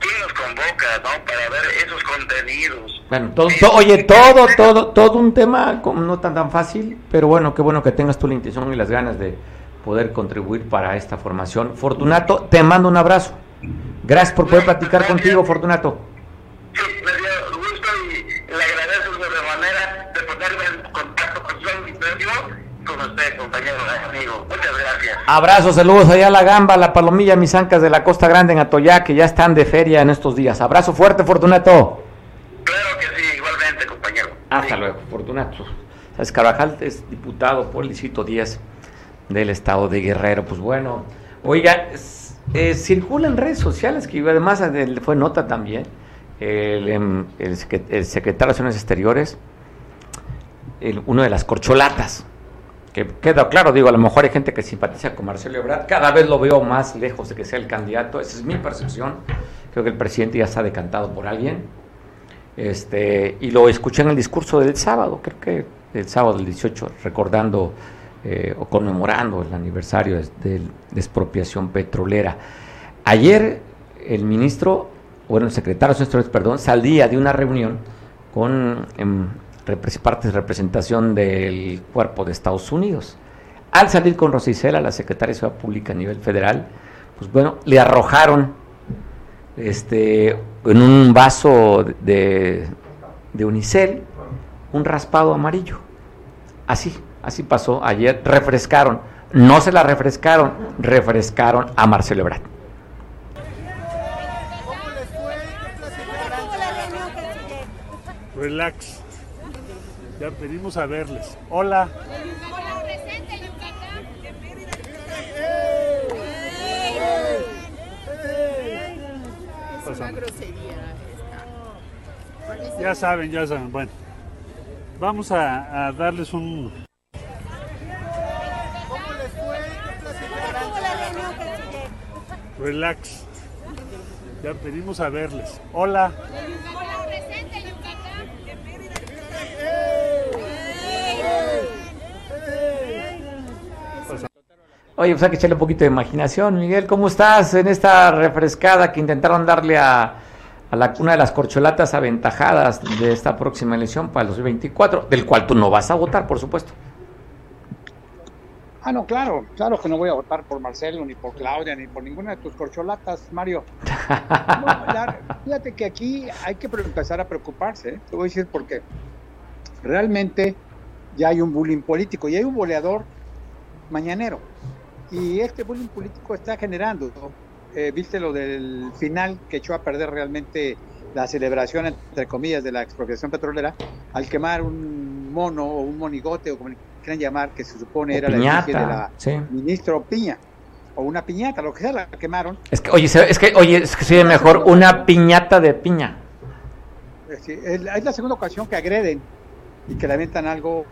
¿quién nos convoca, no? Para ver esos contenidos. Bueno, todo, oye, todo, todo, todo un tema no tan tan fácil, pero bueno, qué bueno que tengas tú la intención y las ganas de poder contribuir para esta formación. Fortunato, te mando un abrazo. Gracias por poder platicar contigo, Fortunato. Sí, me dio gusto y le agradezco de manera de ponerme en contacto con su con usted, compañero, amigo. Muchas gracias. Abrazos, saludos allá a la gamba, la palomilla, mis ancas de la Costa Grande en Atoyá, que ya están de feria en estos días. Abrazo fuerte, Fortunato. Claro que sí, igualmente, compañero. Hasta luego, Fortunato. Sabes, Carvajal es diputado por el distrito 10 del estado de Guerrero. Pues bueno, oiga, eh, circula en redes sociales, que además fue nota también, el, em, el, secretario de Relaciones Exteriores, uno de las corcholatas que queda claro, digo, a lo mejor hay gente que simpatiza con Marcelo Ebrard, cada vez lo veo más lejos de que sea el candidato, esa es mi percepción, creo que el presidente ya está decantado por alguien, este, y lo escuché en el discurso del sábado, creo que el sábado del 18, recordando eh, o conmemorando el aniversario de, la expropiación petrolera. Ayer el ministro, bueno, el secretario perdón, salía de una reunión con... Em, parte de representación del cuerpo de Estados Unidos. Al salir con Rosicela, la secretaria de Seguridad Pública a nivel federal, pues bueno, le arrojaron este, en un vaso de, de unicel un raspado amarillo. Así, así pasó ayer. Refrescaron, no se la refrescaron, refrescaron a Marcelo Ebrard. Relax. Ya venimos a verles. Hola. Es una grosería Ya saben, ya saben. Bueno, vamos a, a darles un... ¿Cómo les fue? Relax. Ya venimos a verles. Hola. Oye, pues hay que echarle un poquito de imaginación. Miguel, ¿cómo estás en esta refrescada que intentaron darle a, la, una de las corcholatas aventajadas de esta próxima elección para el 2024, del cual tú no vas a votar, por supuesto? Ah, no, claro, claro que no voy a votar por Marcelo, ni por Claudia, ni por ninguna de tus corcholatas, Mario. fíjate que aquí hay que empezar a preocuparse, ¿eh? te voy a decir por qué. Realmente ya hay un bullying político y hay un boleador mañanero y este bullying político está generando, eh, viste lo del final que echó a perder realmente la celebración, entre comillas, de la expropiación petrolera, al quemar un mono o un monigote, o como quieran llamar, que se supone O era la piñata, de la sí. ministro Piña, o una piñata, lo que sea, la quemaron. Es que, oye, es que, oye, es que sería mejor una piñata de piña. Es, es la- segunda ocasión que agreden y que le aventan algo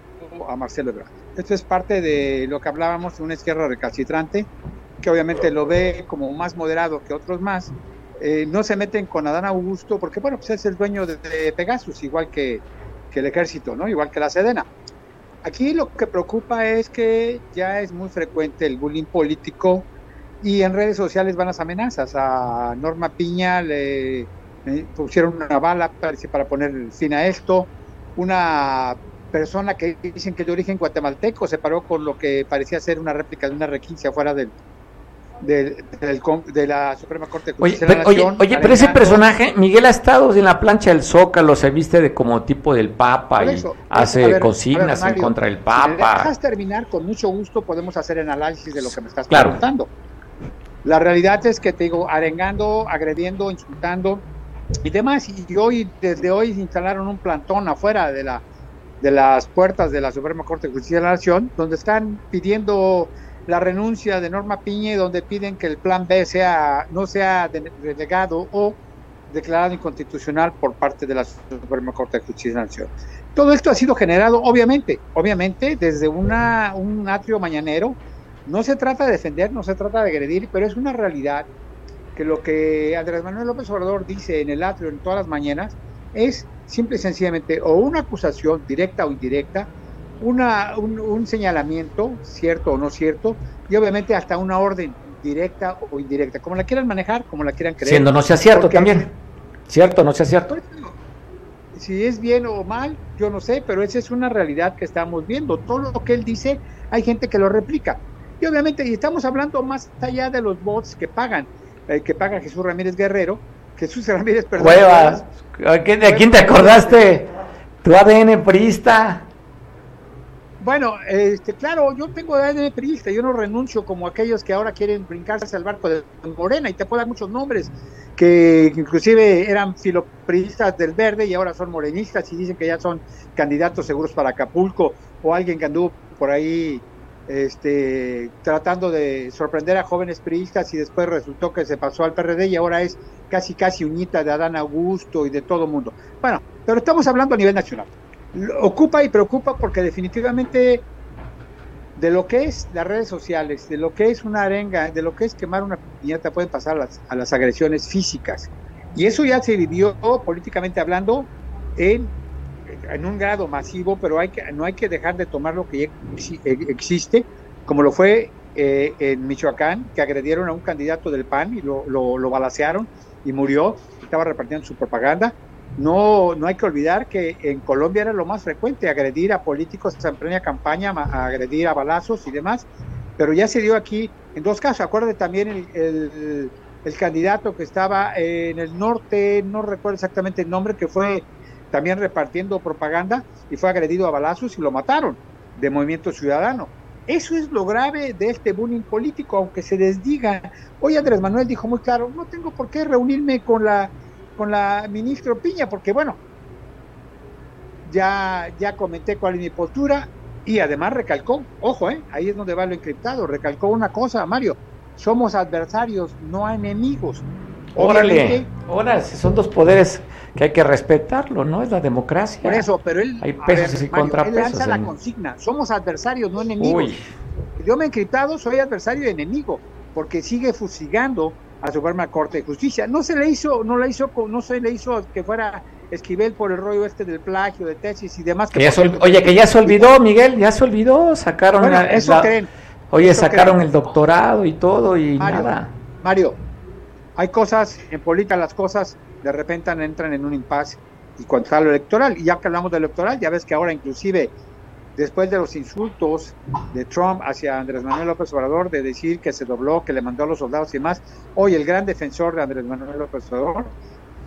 a Marcelo Ebrard. Esto es parte de lo que hablábamos de una izquierda recalcitrante, que obviamente lo ve como más moderado que otros más. Eh, no se meten con Adán Augusto, porque bueno, pues es el dueño de, Pegasus, igual que, que el ejército, ¿no? Igual que la Sedena. Aquí lo que preocupa es que ya es muy frecuente el bullying político y en redes sociales van las amenazas. A Norma Piña le eh, pusieron una bala parece, para poner fin a esto. Una persona que dicen que es de origen guatemalteco se paró con lo que parecía ser una réplica de una requince afuera del, del, del de la Suprema Corte de Oye, Justicia de pero, la oye, Nación. oye, pero ese personaje, Miguel ha estado en la plancha del Zócalo, se viste de como tipo del Papa y hace ver, ver, en contra del Si me Papa. dejas terminar, con mucho gusto podemos hacer análisis de lo que me estás Claro. preguntando. La realidad es que te digo, arengando, agrediendo, insultando y demás. Y hoy, desde hoy, instalaron un plantón afuera de, la, de las puertas de la Suprema Corte de Justicia de la Nación, donde están pidiendo la renuncia de Norma Piña y donde piden que el plan B sea, no sea delegado o declarado inconstitucional por parte de la Suprema Corte de Justicia de la Nación. Todo esto ha sido generado, obviamente, obviamente, desde una, un atrio mañanero. No se trata de defender, no se trata de agredir, pero es una realidad que lo que Andrés Manuel López Obrador dice en el atrio en todas las mañanas es simple y sencillamente o una acusación directa o indirecta, una, un, un señalamiento, cierto o no cierto, y obviamente hasta una orden directa o indirecta, como la quieran manejar, como la quieran creer. Siendo no sea cierto Porque- también. Cierto, no sea cierto. si es bien o mal, yo no sé, pero esa es una realidad que estamos viendo. Todo lo que él dice, hay gente que lo replica. Y obviamente, y estamos hablando más allá de los bots que pagan, eh, que paga Jesús Ramírez Guerrero, Jesús Ramírez, perdón. Cuevas. ¿A quién- ¿De quién te acordaste? Tu ADN priista. Bueno, este, claro, yo tengo ADN priista, yo no renuncio como aquellos que ahora quieren brincarse al barco de Morena y te puedo dar muchos nombres que inclusive eran filopriistas del verde y ahora son morenistas y dicen que ya son candidatos seguros para Acapulco o alguien que anduvo por ahí este, tratando de sorprender a jóvenes priistas y después resultó que se pasó al PRD y ahora es casi casi uñita de Adán Augusto y de todo mundo. Bueno, pero estamos hablando a nivel nacional. Ocupa y preocupa porque definitivamente de lo que es las redes sociales, de lo que es una arenga, de lo que es quemar una piñata, pueden pasar a las, a las agresiones físicas. Y eso ya se vivió políticamente hablando en, en un grado masivo, pero hay que, no hay que dejar de tomar lo que ya e- existe, como lo fue eh, en Michoacán, que agredieron a un candidato del PAN y lo, lo, lo balacearon y murió, estaba repartiendo su propaganda. No, no hay que olvidar que en Colombia era lo más frecuente agredir a políticos en plena campaña, agredir a balazos y demás, pero ya se dio aquí en dos casos. Acuérdate también el, el candidato que estaba en el norte, no recuerdo exactamente el nombre, que fue también repartiendo propaganda y fue agredido a balazos y lo mataron de Movimiento Ciudadano. Eso es lo grave de este bullying político, aunque se les diga. Hoy Andrés Manuel dijo muy claro, no tengo por qué reunirme con la con la ministro Piña, porque bueno, ya, ya comenté cuál es mi postura y además recalcó, ojo, eh, ahí es donde va lo encriptado, recalcó una cosa, Mario, somos adversarios, no enemigos. Órale. Órale, son dos poderes que hay que respetarlo, ¿no? Es la democracia. Por eso, pero él, Hay pesos y Mario, contrapesos él lanza la consigna, somos adversarios, no enemigos. Uy, Yo me he encriptado, soy adversario y enemigo, porque sigue fusigando a Suprema Corte de Justicia. No se le hizo, no le hizo, no se le hizo que fuera Esquivel por el rollo este del plagio, de tesis y demás. que se oye, que ya se olvidó, Miguel, ya se olvidó, sacaron Bueno, la- eso la- creen. Oye, eso sacaron creen. el doctorado y todo y Mario, nada. Mario, hay cosas, en política las cosas de repente entran en un impasse y cuando está lo electoral, y ya que hablamos de electoral, ya ves que ahora inclusive después de los insultos de Trump hacia Andrés Manuel López Obrador, de decir que se dobló, que le mandó a los soldados y demás, hoy el gran defensor de Andrés Manuel López Obrador,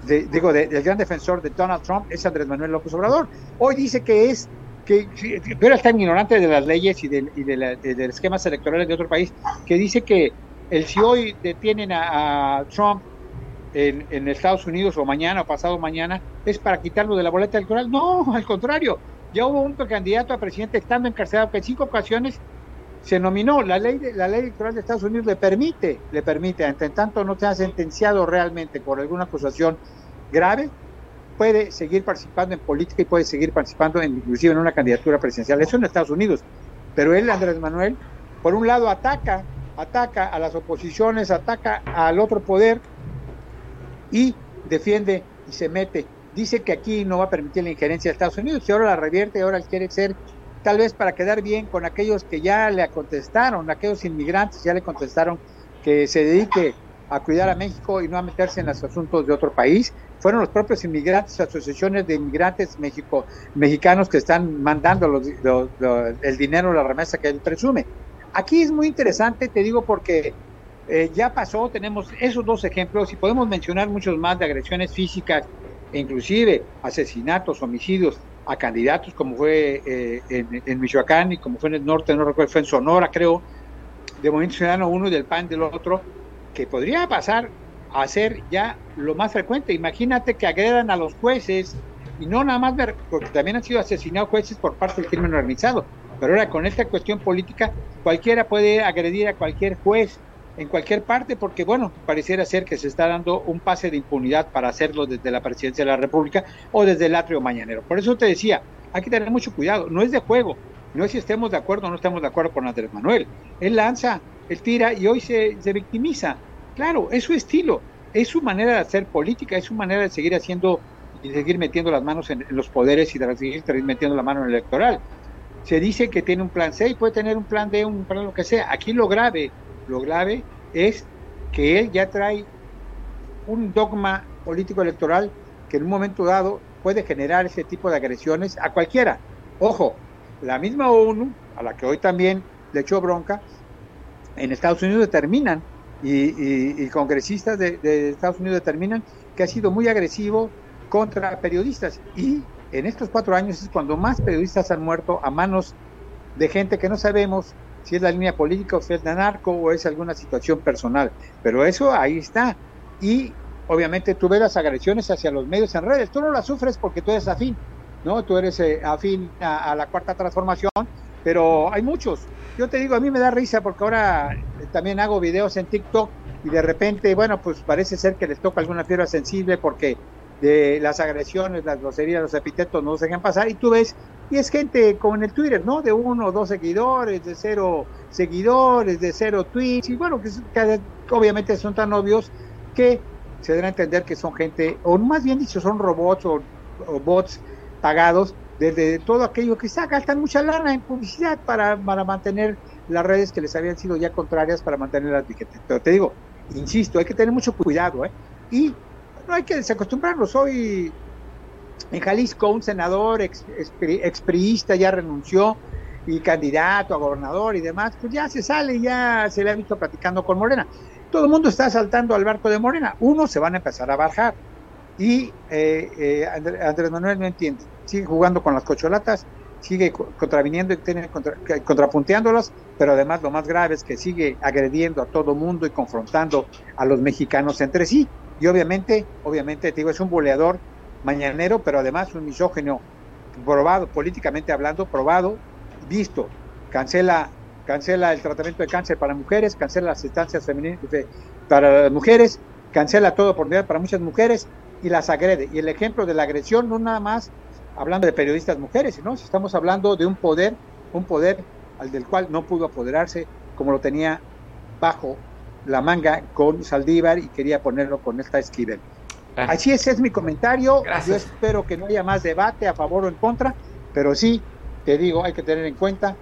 de- digo, de- el gran defensor de Donald Trump es Andrés Manuel López Obrador. Hoy dice que es, que, pero es tan ignorante de las leyes y, del- y de, la- de- de los esquemas electorales de otro país, que dice que el si hoy detienen a, Trump en, Estados Unidos o mañana o pasado mañana es para quitarlo de la boleta electoral. No, al contrario, Ya hubo un candidato a presidente estando encarcelado que en cinco ocasiones se nominó. La ley, la ley electoral de Estados Unidos le permite, le permite, entre tanto no se ha sentenciado realmente por alguna acusación grave, puede seguir participando en política y puede seguir participando en, inclusive en una candidatura presidencial. Eso en Estados Unidos. Pero él, Andrés Manuel, por un lado ataca, ataca a las oposiciones, ataca al otro poder y defiende y se mete. Dice que aquí no va a permitir la injerencia de Estados Unidos y ahora la revierte y ahora quiere ser tal vez para quedar bien con aquellos que ya le contestaron, aquellos inmigrantes ya le contestaron que se dedique a cuidar a México y no a meterse en los asuntos de otro país. Fueron los propios inmigrantes, asociaciones de inmigrantes mexicanos que están mandando los, el dinero, la remesa que él presume. Aquí es muy interesante, te digo, porque eh, ya pasó, tenemos esos dos ejemplos y podemos mencionar muchos más de agresiones físicas inclusive asesinatos, homicidios a candidatos como fue eh, en, Michoacán y como fue en el norte, no recuerdo, fue en Sonora, creo, de Movimiento Ciudadano uno y del PAN del otro, que podría pasar a ser ya lo más frecuente. Imagínate que agredan a los jueces y no nada más, porque también han sido asesinados jueces por parte del crimen organizado, pero ahora con esta cuestión política, cualquiera puede agredir a cualquier juez en cualquier parte, porque bueno, pareciera ser que se está dando un pase de impunidad para hacerlo desde la presidencia de la República o desde el atrio mañanero. Por eso te decía, hay que tener mucho cuidado, no es de juego, no es si estemos de acuerdo o no estemos de acuerdo con Andrés Manuel. Él lanza, él tira y hoy se, se victimiza. Claro, es su estilo, es su manera de hacer política, es su manera de seguir haciendo y seguir metiendo las manos en, los poderes y de seguir metiendo la mano en el electoral. Se dice que tiene un plan C y puede tener un plan D, un plan lo que sea. Aquí lo grave lo grave es que él ya trae un dogma político electoral que en un momento dado puede generar ese tipo de agresiones a cualquiera. Ojo, la misma ONU, a la que hoy también le echó bronca, en Estados Unidos determinan, y, congresistas de, de, Estados Unidos determinan que ha sido muy agresivo contra periodistas. Y en estos cuatro años es cuando más periodistas han muerto a manos de gente que no sabemos si es la línea política o si es la narco o es alguna situación personal. Pero eso ahí está. Y obviamente tú ves las agresiones hacia los medios en redes. Tú no las sufres porque tú eres afín, ¿no? Tú eres eh, afín a, la cuarta transformación, pero hay muchos. Yo te digo, a mí me da risa porque ahora eh, también hago videos en TikTok y de repente, bueno, pues parece ser que les toca alguna fibra sensible porque de las agresiones, las groserías, los epítetos no se dejan pasar y tú ves y es gente como en el Twitter, ¿no? De uno o dos seguidores, de cero seguidores, de cero tweets, y bueno, que, obviamente son tan obvios que se deben entender que son gente, o más bien dicho, son robots o, bots pagados desde todo aquello que saca, gastan mucha lana en publicidad para, para mantener las redes que les habían sido ya contrarias para mantener las vigentes. Pero te digo, insisto, hay que tener mucho cuidado, ¿eh? Y no hay que desacostumbrarnos. Hoy en Jalisco, un senador ex, expriista ya renunció y candidato a gobernador y demás, pues ya se sale, ya se le ha visto platicando con Morena. Todo el mundo está saltando al barco de Morena. Uno se van a empezar a bajar. Y eh, eh, Andrés Manuel no entiende. Sigue jugando con las cocholatas, sigue contraviniendo y tiene contrapunteándolas, pero además lo más grave es que sigue agrediendo a todo mundo y confrontando a los mexicanos entre sí. Y obviamente, obviamente, te digo, es un boleador mañanero, pero además un misógeno probado, políticamente hablando, probado, visto. Cancela, cancela el tratamiento de cáncer para mujeres, cancela las estancias femeninas para las mujeres, cancela todo por para muchas mujeres y las agrede. Y el ejemplo de la agresión no nada más hablando de periodistas mujeres, sino estamos hablando de un poder, un poder al del cual no pudo apoderarse como lo tenía bajo la manga con Saldívar y quería ponerlo con esta Esquivel. Así ese es mi comentario. Yo espero que no haya más debate a favor o en contra, pero sí, te digo, hay que tener en cuenta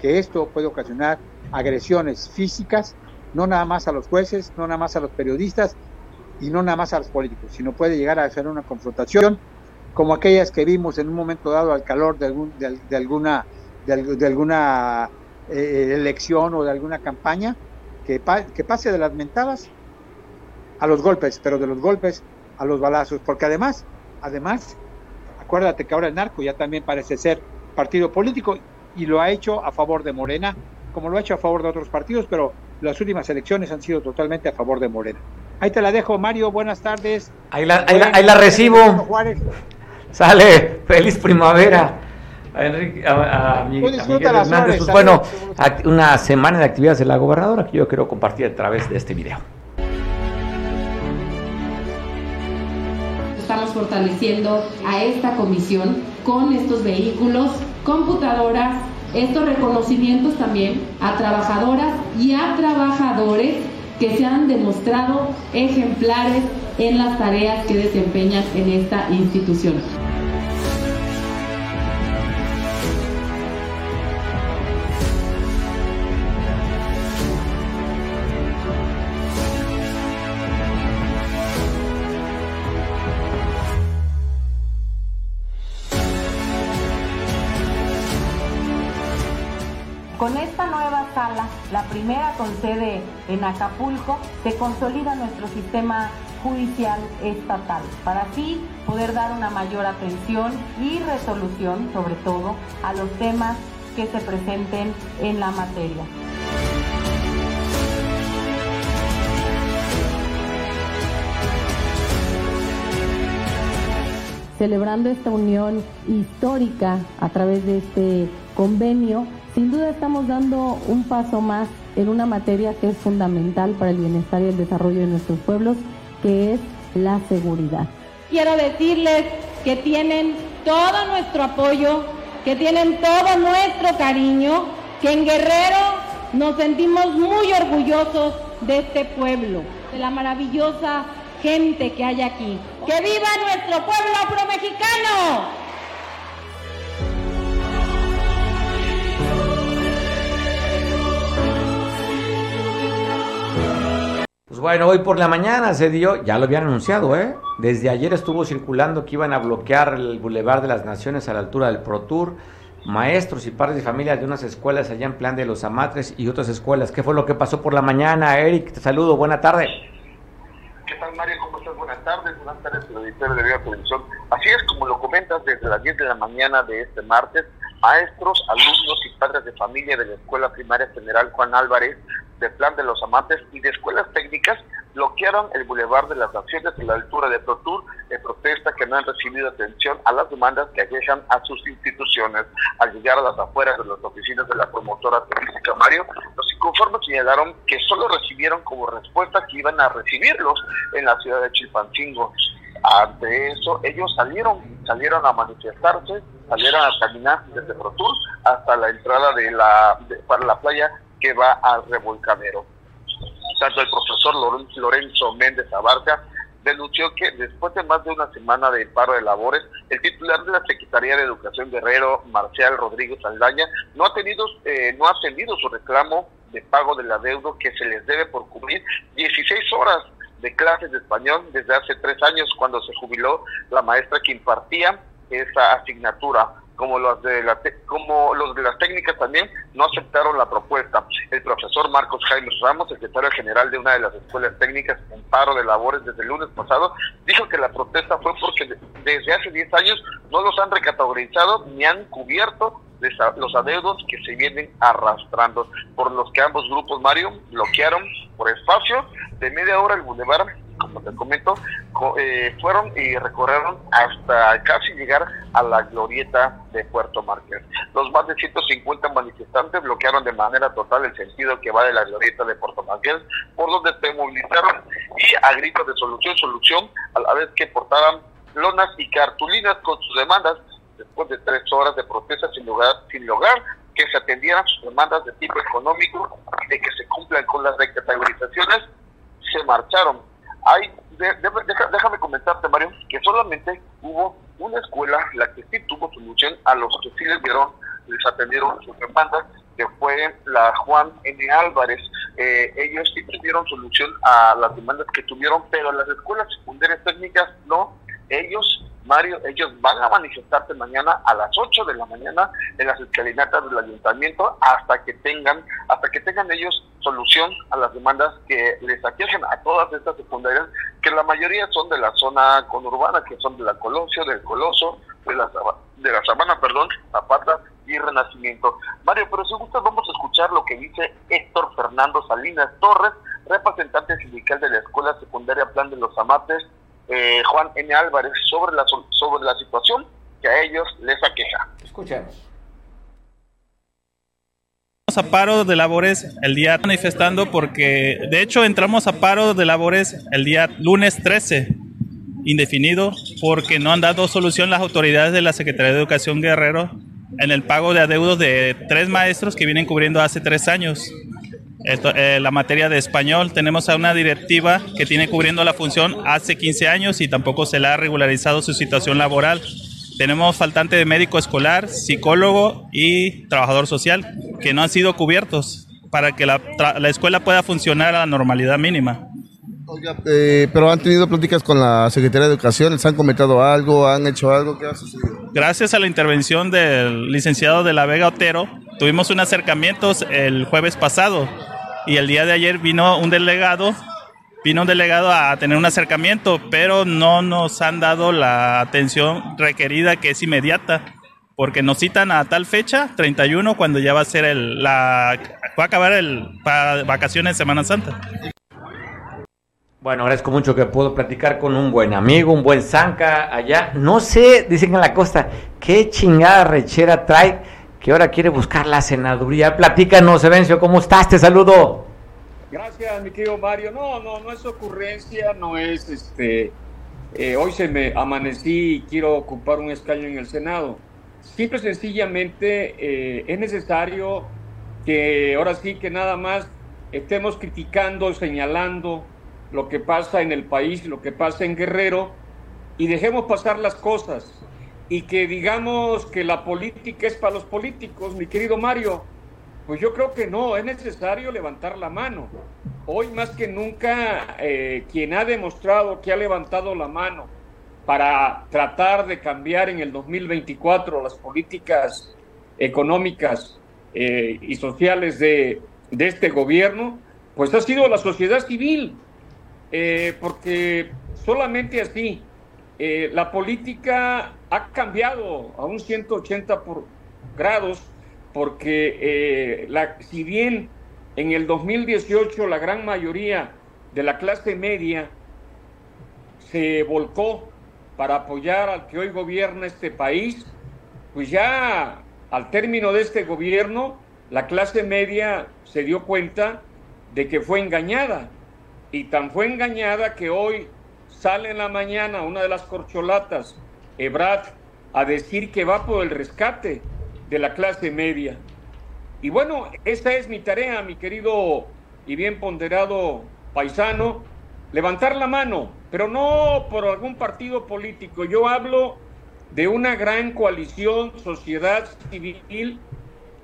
que esto puede ocasionar agresiones físicas, no nada más a los jueces, no nada más a los periodistas y no nada más a los políticos, sino puede llegar a ser una confrontación como aquellas que vimos en un momento dado al calor de, algún, de, alguna, de, alguna eh, elección o de alguna campaña, que, que pase de las mentadas a los golpes, pero de los golpes a los balazos, porque además, además, acuérdate que ahora el narco ya también parece ser partido político y lo ha hecho a favor de Morena, como lo ha hecho a favor de otros partidos, pero las últimas elecciones han sido totalmente a favor de Morena. Ahí te la dejo, Mario, buenas tardes. Ahí la, ahí la, recibo. Sale, feliz primavera. A, Enrique, a, a, mi- Miguel las Hernández, pues, bueno, una semana de actividades de la gobernadora que yo quiero compartir a través de este video. Estamos fortaleciendo a esta comisión con estos vehículos, computadoras, estos reconocimientos también a trabajadoras y a trabajadores que se han demostrado ejemplares en las tareas que desempeñan en esta institución. Primera con sede en Acapulco, se consolida nuestro sistema judicial estatal para así poder dar una mayor atención y resolución, sobre todo, a los temas que se presenten en la materia. Celebrando esta unión histórica a través de este convenio, sin duda estamos dando un paso más en una materia que es fundamental para el bienestar y el desarrollo de nuestros pueblos, que es la seguridad. Quiero decirles que tienen todo nuestro apoyo, que tienen todo nuestro cariño, que en Guerrero nos sentimos muy orgullosos de este pueblo, de la maravillosa gente que hay aquí. ¡Que viva nuestro pueblo afromexicano! Pues bueno, hoy por la mañana se dio, ya lo habían anunciado, ¿eh? Desde ayer estuvo circulando que iban a bloquear el Boulevard de las Naciones a la altura del Pro Tour. Maestros y padres de familia de unas escuelas allá en Plan de los Amatres y otras escuelas. ¿Qué fue lo que pasó por la mañana, Eric? Te saludo, buena tarde. ¿Qué tal, Mario? ¿Cómo estás? Buenas tardes. Buenas tardes, auditorio de Vía Televisión. Así es, como lo comentas, desde las 10 de la mañana de este martes, maestros, alumnos y padres de familia de la Escuela Primaria General Juan Álvarez, de Plan de los Amantes y de escuelas técnicas bloquearon el Boulevard de las Naciones a la altura de ProTour en protesta que no han recibido atención a las demandas que aquejan a sus instituciones. Al llegar a las afueras de las oficinas de la promotora turística Mario, los inconformes señalaron que solo recibieron como respuesta que iban a recibirlos en la ciudad de Chilpancingo. Ante eso, ellos salieron, salieron a manifestarse, salieron a caminar desde ProTour hasta la entrada de la para la playa que va al revolcadero. Tanto el profesor Loren- Lorenzo Méndez Abarca denunció que después de más de una semana de paro de labores, el titular de la Secretaría de Educación Guerrero, Marcial Rodríguez Saldaña, no ha tenido, eh, no ha atendido su reclamo de pago del adeudo que se les debe por cubrir 16 horas de clases de español desde hace tres años cuando se jubiló la maestra que impartía esa asignatura como los de la te- como los de las técnicas también no aceptaron la propuesta. El profesor Marcos Jaime Ramos, secretario general de una de las escuelas técnicas en paro de labores desde el lunes pasado, dijo que la protesta fue porque de- desde hace 10 años no los han recategorizado ni han cubierto los adeudos que se vienen arrastrando, por los que ambos grupos, Mario, bloquearon por espacio de media hora el bulevar, como te comento, co- eh, fueron y recorrieron hasta casi llegar a la glorieta de Puerto Márquez. Los más de 150 manifestantes bloquearon de manera total el sentido que va de la glorieta de Puerto Márquez, por donde se movilizaron y a gritos de solución, solución, a la vez que portaban lonas y cartulinas con sus demandas después de tres horas de protesta sin lograr, sin lograr que se atendieran sus demandas de tipo económico y de que se cumplan con las recategorizaciones, se marcharon. Hay, de- de- deja- déjame comentarte, Mario, que solamente hubo una escuela la que sí tuvo solución a los que sí les dieron, les atendieron sus demandas, que fue la Juan N. Álvarez. Eh, ellos sí tuvieron solución a las demandas que tuvieron, pero las escuelas secundarias técnicas no. Ellos, Mario, ellos van a manifestarse mañana a las 8 de la mañana en las escalinatas del ayuntamiento hasta que tengan, hasta que tengan ellos solución a las demandas que les aquejan a todas estas secundarias, que la mayoría son de la zona conurbana, que son de la Colosio, del Coloso, de la, de la Sabana, perdón, Zapata y Renacimiento. Mario, pero si gustas vamos a escuchar lo que dice Héctor Fernando Salinas Torres, representante sindical de la Escuela Secundaria Plan de los Amates, eh, Juan N. Álvarez, sobre la, sobre la situación que a ellos les aqueja. Escuchemos a paro de labores el día manifestando porque de hecho entramos a paro de labores el día lunes 13 indefinido porque no han dado solución las autoridades de la Secretaría de Educación Guerrero en el pago de adeudos de tres maestros que vienen cubriendo hace tres años. Esto, eh, la materia de español, tenemos a una directiva que tiene cubriendo la función hace 15 años y tampoco se le ha regularizado su situación laboral. Tenemos faltante de médico escolar, psicólogo y trabajador social que no han sido cubiertos para que la, la escuela pueda funcionar a la normalidad mínima. Oiga, eh, pero han tenido pláticas con la Secretaría de Educación, ¿les han comentado algo? ¿Han hecho algo? ¿Qué ha sucedido? Gracias a la intervención del licenciado de la Vega Otero, tuvimos un acercamiento el jueves pasado y el día de ayer vino un delegado, vino un delegado a tener un acercamiento, pero no nos han dado la atención requerida que es inmediata, porque nos citan a tal fecha, 31, cuando ya va a ser el, la, va a acabar el, vacaciones de Semana Santa. Bueno, agradezco mucho que puedo platicar con un buen amigo, un buen zanca allá. No sé, dicen en la costa, qué chingada rechera trae que ahora quiere buscar la senaduría. Platícanos, Evencio, ¿cómo estás? Te saludo. Gracias, mi querido Mario. No, no, no es ocurrencia, no es este. Eh, hoy se me amanecí y quiero ocupar un escaño en el Senado. Simple y sencillamente eh, es necesario que ahora sí que nada más estemos criticando, señalando lo que pasa en el país, lo que pasa en Guerrero, y dejemos pasar las cosas. Y que digamos que la política es para los políticos, mi querido Mario, pues yo creo que no, es necesario levantar la mano. Hoy más que nunca, eh, quien ha demostrado que ha levantado la mano para tratar de cambiar en el 2024 las políticas económicas eh, y sociales de, de este gobierno, pues ha sido la sociedad civil. Eh, porque solamente así la política ha cambiado a un 180 por grados, porque eh, si bien en el 2018 la gran mayoría de la clase media se volcó para apoyar al que hoy gobierna este país, pues ya al término de este gobierno, la clase media se dio cuenta de que fue engañada. Y tan fue engañada que hoy sale en la mañana una de las corcholatas, Ebrad, a decir que va por el rescate de la clase media. Y bueno, esta es mi tarea, mi querido y bien ponderado paisano, levantar la mano, pero no por algún partido político. Yo hablo de una gran coalición, sociedad civil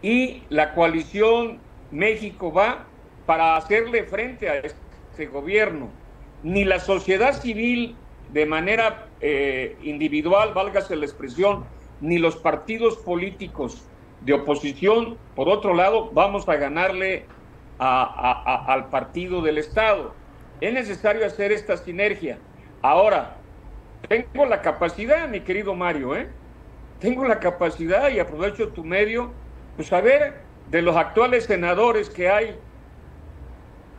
y la coalición México va para hacerle frente a este gobierno, ni la sociedad civil de manera eh, individual, válgase la expresión, ni los partidos políticos de oposición, por otro lado, vamos a ganarle al partido del Estado. Es necesario hacer esta sinergia. Ahora, tengo la capacidad, mi querido Mario, ¿eh? Tengo la capacidad y aprovecho tu medio, pues saber de los actuales senadores que hay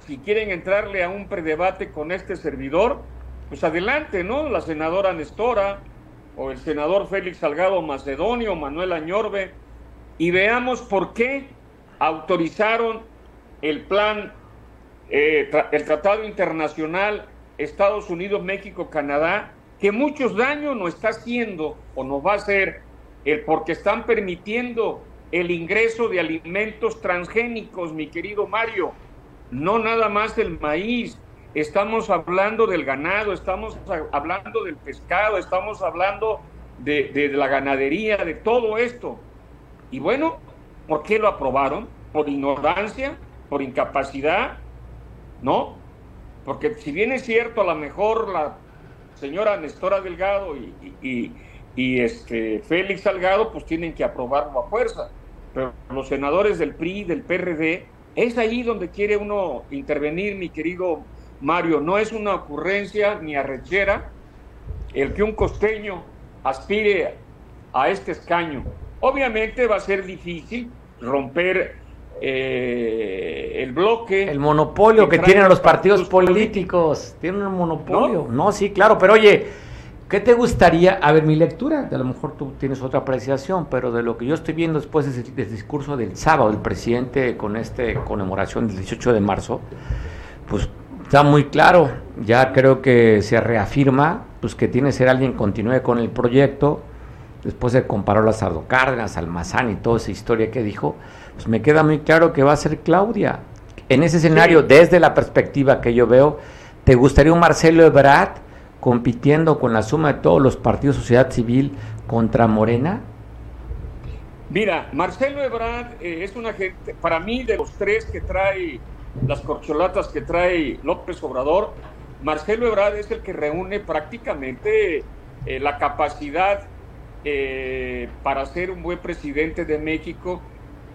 si quieren entrarle a un predebate con este servidor, pues adelante, ¿no? La senadora Nestora o el senador Félix Salgado Macedonio, Manuel Añorbe, y veamos por qué autorizaron el plan, eh, el Tratado Internacional Estados Unidos, México, Canadá, que muchos daños nos está haciendo o nos va a hacer el porque están permitiendo el ingreso de alimentos transgénicos, mi querido Mario no nada más del maíz, estamos hablando del ganado, estamos hablando del pescado, estamos hablando de, la ganadería, de todo esto. Y bueno, ¿por qué lo aprobaron? ¿Por ignorancia? ¿Por incapacidad? ¿No? Porque si bien es cierto, a lo mejor la señora Nestora Delgado y, y, este Félix Salgado, pues tienen que aprobarlo a fuerza. Pero los senadores del PRI, del PRD, es ahí donde quiere uno intervenir, mi querido Mario. No es una ocurrencia ni arrechera el que un costeño aspire a este escaño. Obviamente va a ser difícil romper eh, el bloque. El monopolio que, tienen los partidos políticos. Tienen un monopolio. ¿No? sí, claro. Pero oye, ¿Qué te gustaría? A ver, mi lectura, a lo mejor tú tienes otra apreciación, pero de lo que yo estoy viendo después del, del discurso del sábado del presidente con esta conmemoración del 18 de marzo, pues está muy claro, ya creo que se reafirma pues que tiene que ser alguien que continúe con el proyecto, después de comparar a Sardo Cárdenas, Almazán y toda esa historia que dijo, pues me queda muy claro que va a ser Claudia. En ese escenario, desde la perspectiva que yo veo, ¿te gustaría un Marcelo Ebrard compitiendo con la suma de todos los partidos de sociedad civil contra Morena? Mira, Marcelo Ebrard eh, es una gente, para mí, de los tres que trae las corcholatas que trae López Obrador, Marcelo Ebrard es el que reúne prácticamente eh, la capacidad eh, para ser un buen presidente de México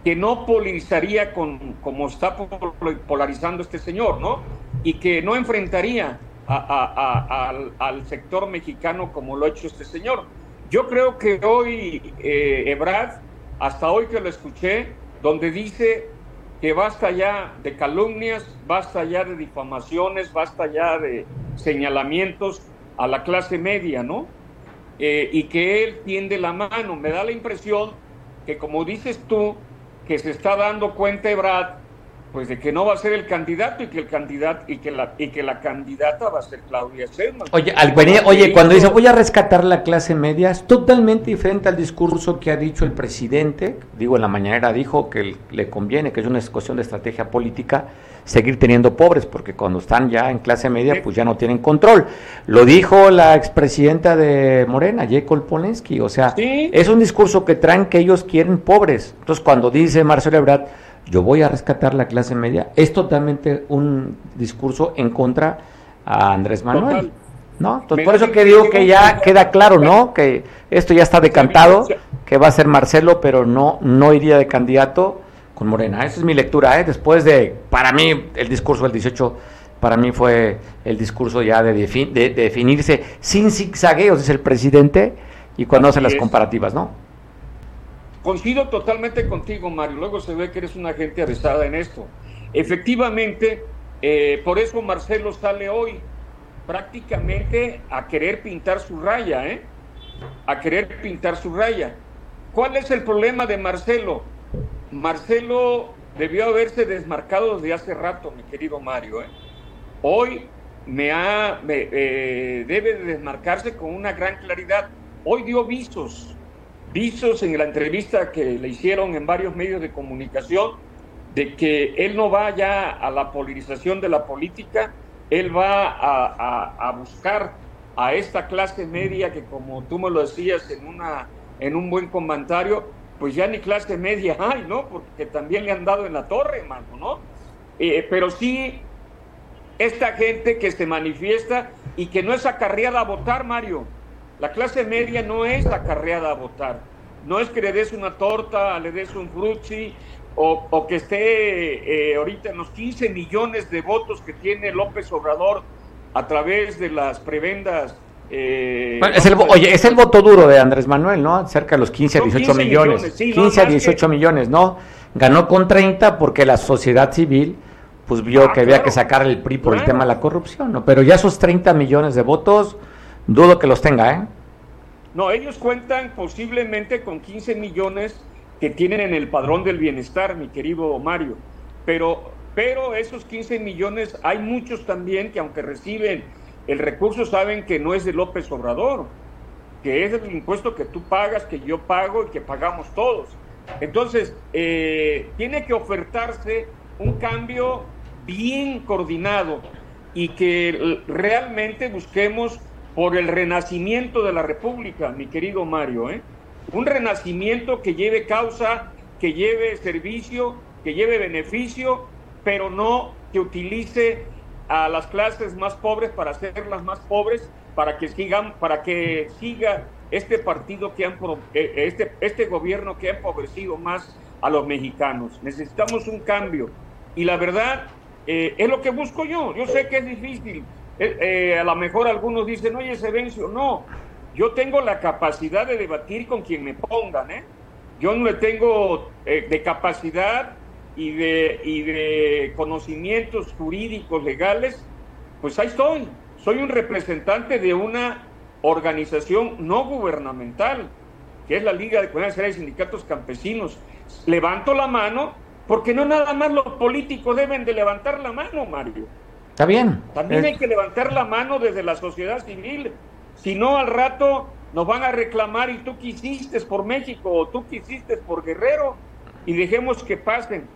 que no polarizaría con como está polarizando este señor, ¿no? Y que no enfrentaría al, sector mexicano como lo ha hecho este señor. Yo creo que hoy eh, Ebrard, hasta hoy que lo escuché, donde dice que basta ya de calumnias, basta ya de difamaciones, basta ya de señalamientos a la clase media, ¿no? Eh, y que él tiende la mano. Me da la impresión que, como dices tú, que se está dando cuenta Ebrard pues de que no va a ser el candidato y que el candidato y que la y que la candidata va a ser Claudia Sheinbaum. Oye, al, oye, cuando dice voy a rescatar la clase media es totalmente diferente al discurso que ha dicho el presidente. Digo, en la mañanera dijo que le conviene, que es una cuestión de estrategia política seguir teniendo pobres, porque cuando están ya en clase media, pues ya no tienen control. Lo dijo la expresidenta de Morena, Jacob Polensky, o sea, es un discurso que traen que ellos quieren pobres. Entonces, cuando dice Marcelo Ebrard, yo voy a rescatar la clase media, es totalmente un discurso en contra a Andrés Manuel. ¿No? Entonces, por eso que digo que ya queda claro, ¿no? Que esto ya está decantado, que va a ser Marcelo, pero no, no iría de candidato con Morena. Esa es mi lectura, ¿eh? Después de, para mí, el discurso del 18, para mí fue el discurso ya de, de, definirse sin zigzagueos, es el presidente, y cuando hace las comparativas, ¿no? Coincido totalmente contigo, Mario. Luego se ve que eres una gente avisada en esto. Efectivamente, eh, por eso Marcelo sale hoy prácticamente a querer pintar su raya, ¿eh? A querer pintar su raya. ¿Cuál es el problema de Marcelo? Marcelo debió haberse desmarcado desde hace rato, mi querido Mario. ¿eh? Hoy me ha, eh, debe de desmarcarse con una gran claridad. Hoy dio visos, visos en la entrevista que le hicieron en varios medios de comunicación de que él no va ya a la polarización de la política, él va a, buscar a esta clase media que como tú me lo decías en, una, en un buen comentario, pues ya ni clase media hay, ¿no? Porque también le han dado en la torre, hermano, ¿no? Eh, pero sí, esta gente que se manifiesta y que no es acarreada a votar, Mario, la clase media no es acarreada a votar. No es que le des una torta, le des un frutti o, que esté eh, ahorita en los 15 millones de votos que tiene López Obrador a través de las prebendas. Eh, es el, oye, es el voto duro de Andrés Manuel, ¿no? Cerca de los 15 a 18 millones. 15 a 18 millones, ¿no? Ganó con 30 porque la sociedad civil pues vio ah, que había que sacar el PRI por el tema de la corrupción, ¿no? Pero ya esos 30 millones de votos, dudo que los tenga, ¿eh? No, ellos cuentan posiblemente con 15 millones que tienen en el padrón del bienestar, mi querido Mario. Pero, pero esos 15 millones, hay muchos también que aunque reciben el recurso saben que no es de López Obrador, que es el impuesto que tú pagas, que yo pago y que pagamos todos. Entonces, eh, tiene que ofertarse un cambio bien coordinado y que realmente busquemos por el renacimiento de la República, mi querido Mario, ¿eh? un renacimiento que lleve causa, que lleve servicio, que lleve beneficio, pero no que utilice a las clases más pobres para hacerlas más pobres, para que sigan, para que siga este partido que han eh, este, este gobierno que ha empobrecido más a los mexicanos. Necesitamos un cambio. Y la verdad, eh, es lo que busco yo. Yo sé que es difícil, eh, eh, a lo mejor algunos dicen, oye, Sevencio, no, yo tengo la capacidad de debatir con quien me pongan, ¿eh? Yo no le tengo eh, de capacidad y de, y de conocimientos jurídicos, legales, pues ahí estoy. Soy un representante de una organización no gubernamental, que es la Liga de Comunidades y Sindicatos Campesinos. Levanto la mano porque no nada más los políticos deben de levantar la mano, Mario. Está bien. También hay que levantar la mano desde la sociedad civil. Si no, al rato nos van a reclamar y tú quisiste por México o tú quisiste por Guerrero y dejemos que pasen.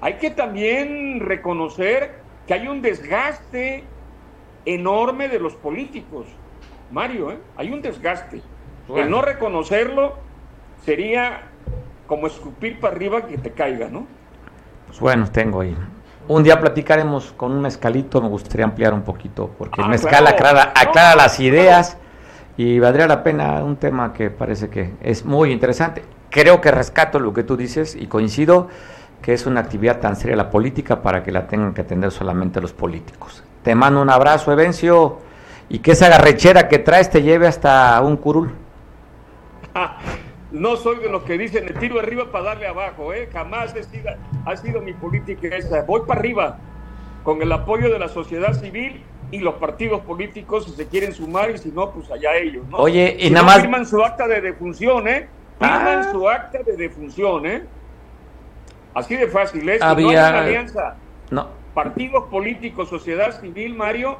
Hay que también reconocer que hay un desgaste enorme de los políticos. Mario, ¿eh? hay un desgaste. El no reconocerlo sería como escupir para arriba que te caiga, ¿no? Pues bueno, tengo ahí. Un día platicaremos con un mezcalito, me gustaría ampliar un poquito, porque el Ah, mezcal claro. aclara, aclara las ideas y valdría la pena un tema que parece que es muy interesante. Creo que rescato lo que tú dices y coincido que es una actividad tan seria la política para que la tengan que atender solamente los políticos. Te mando un abrazo, Evencio, y que esa garrechera que traes te lleve hasta un curul. No soy de los que dicen el tiro arriba para darle abajo, ¿eh? Jamás ha sido mi política esa. Voy para arriba con el apoyo de la sociedad civil y los partidos políticos si se quieren sumar y si no, pues allá ellos, ¿no? Oye, y Si nada no, más- firman su acta de defunción, ¿eh? Firman Ah. su acta de defunción, ¿eh? Así de fácil, ¿eh? Si no hay Había- una alianza, No, partidos políticos, sociedad civil, Mario,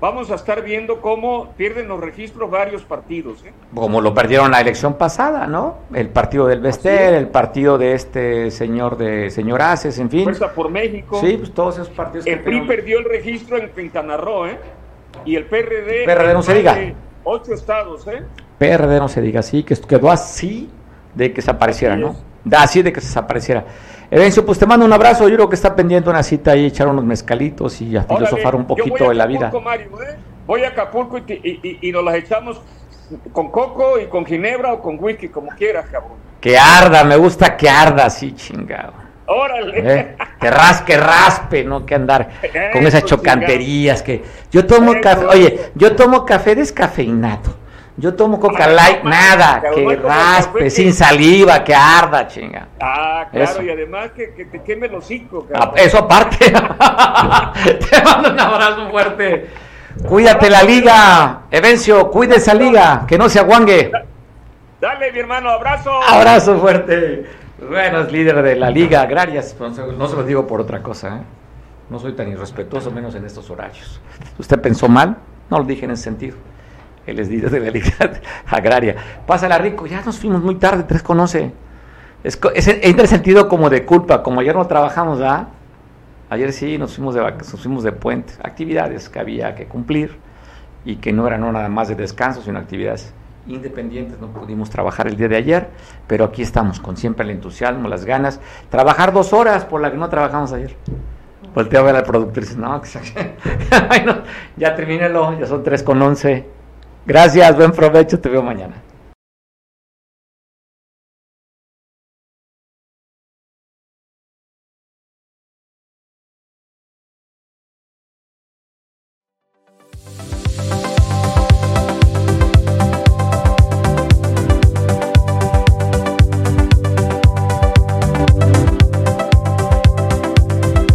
vamos a estar viendo cómo pierden los registros varios partidos, ¿eh? como lo perdieron la elección pasada, ¿no? El partido del Bester, el partido de este señor de señor Aces, en fin. Fuerza por México. Sí, pues todos esos partidos que El PRI tenemos. perdió el registro en Quintana Roo, ¿eh? Y el PRD. PRD no se diga. Ocho estados, ¿eh? PRD no se diga así, que quedó así de que desapareciera, Así ¿no? así de que se desapareciera. Evencio, pues te mando un abrazo, yo creo que está pendiente una cita ahí, echar unos mezcalitos y a Órale, filosofar un poquito de la vida. Acapulco, Mario, ¿eh? Voy a Acapulco y, y- y- y nos las echamos con coco y con ginebra o con whisky, como quieras, cabrón. Que arda, me gusta que arda así, chingado. Órale. ¿eh? Que rasque, raspe, no que andar con esas chocanterías que yo tomo café, oye, yo tomo café descafeinado. Yo tomo coca Ah, light, nada, cabrón, que no café raspe, que- sin saliva, que arda, chinga. Ah, claro, Eso. y además que, que te queme el hocico, Ah, cabrón. Eso aparte. Te mando un abrazo fuerte. Cuídate la liga. Evencio, cuide esa liga, que no se aguangue. Dale, mi hermano, abrazo. Abrazo fuerte. Bueno, es líder de la liga agraria. No se, no se lo digo por otra cosa. ¿eh? No soy tan irrespetuoso, menos en estos horarios. ¿Usted pensó mal? No lo dije en ese sentido. Él es líder de la liga agraria. Pásala rico. Ya nos fuimos muy tarde, 3 con 11. Es, es, entra el sentido como de culpa. Como ayer no trabajamos, ¿verdad? Ayer sí nos fuimos de nos fuimos de puente, actividades que había que cumplir y que no eran nada más de descanso, sino actividades independientes. No pudimos trabajar el día de ayer, pero aquí estamos con siempre el entusiasmo, las ganas. Trabajar dos horas por la que no trabajamos ayer. Volteo a ver al productor y dice, no, ya termínelo, ya son tres con once. Gracias, buen provecho, te veo mañana.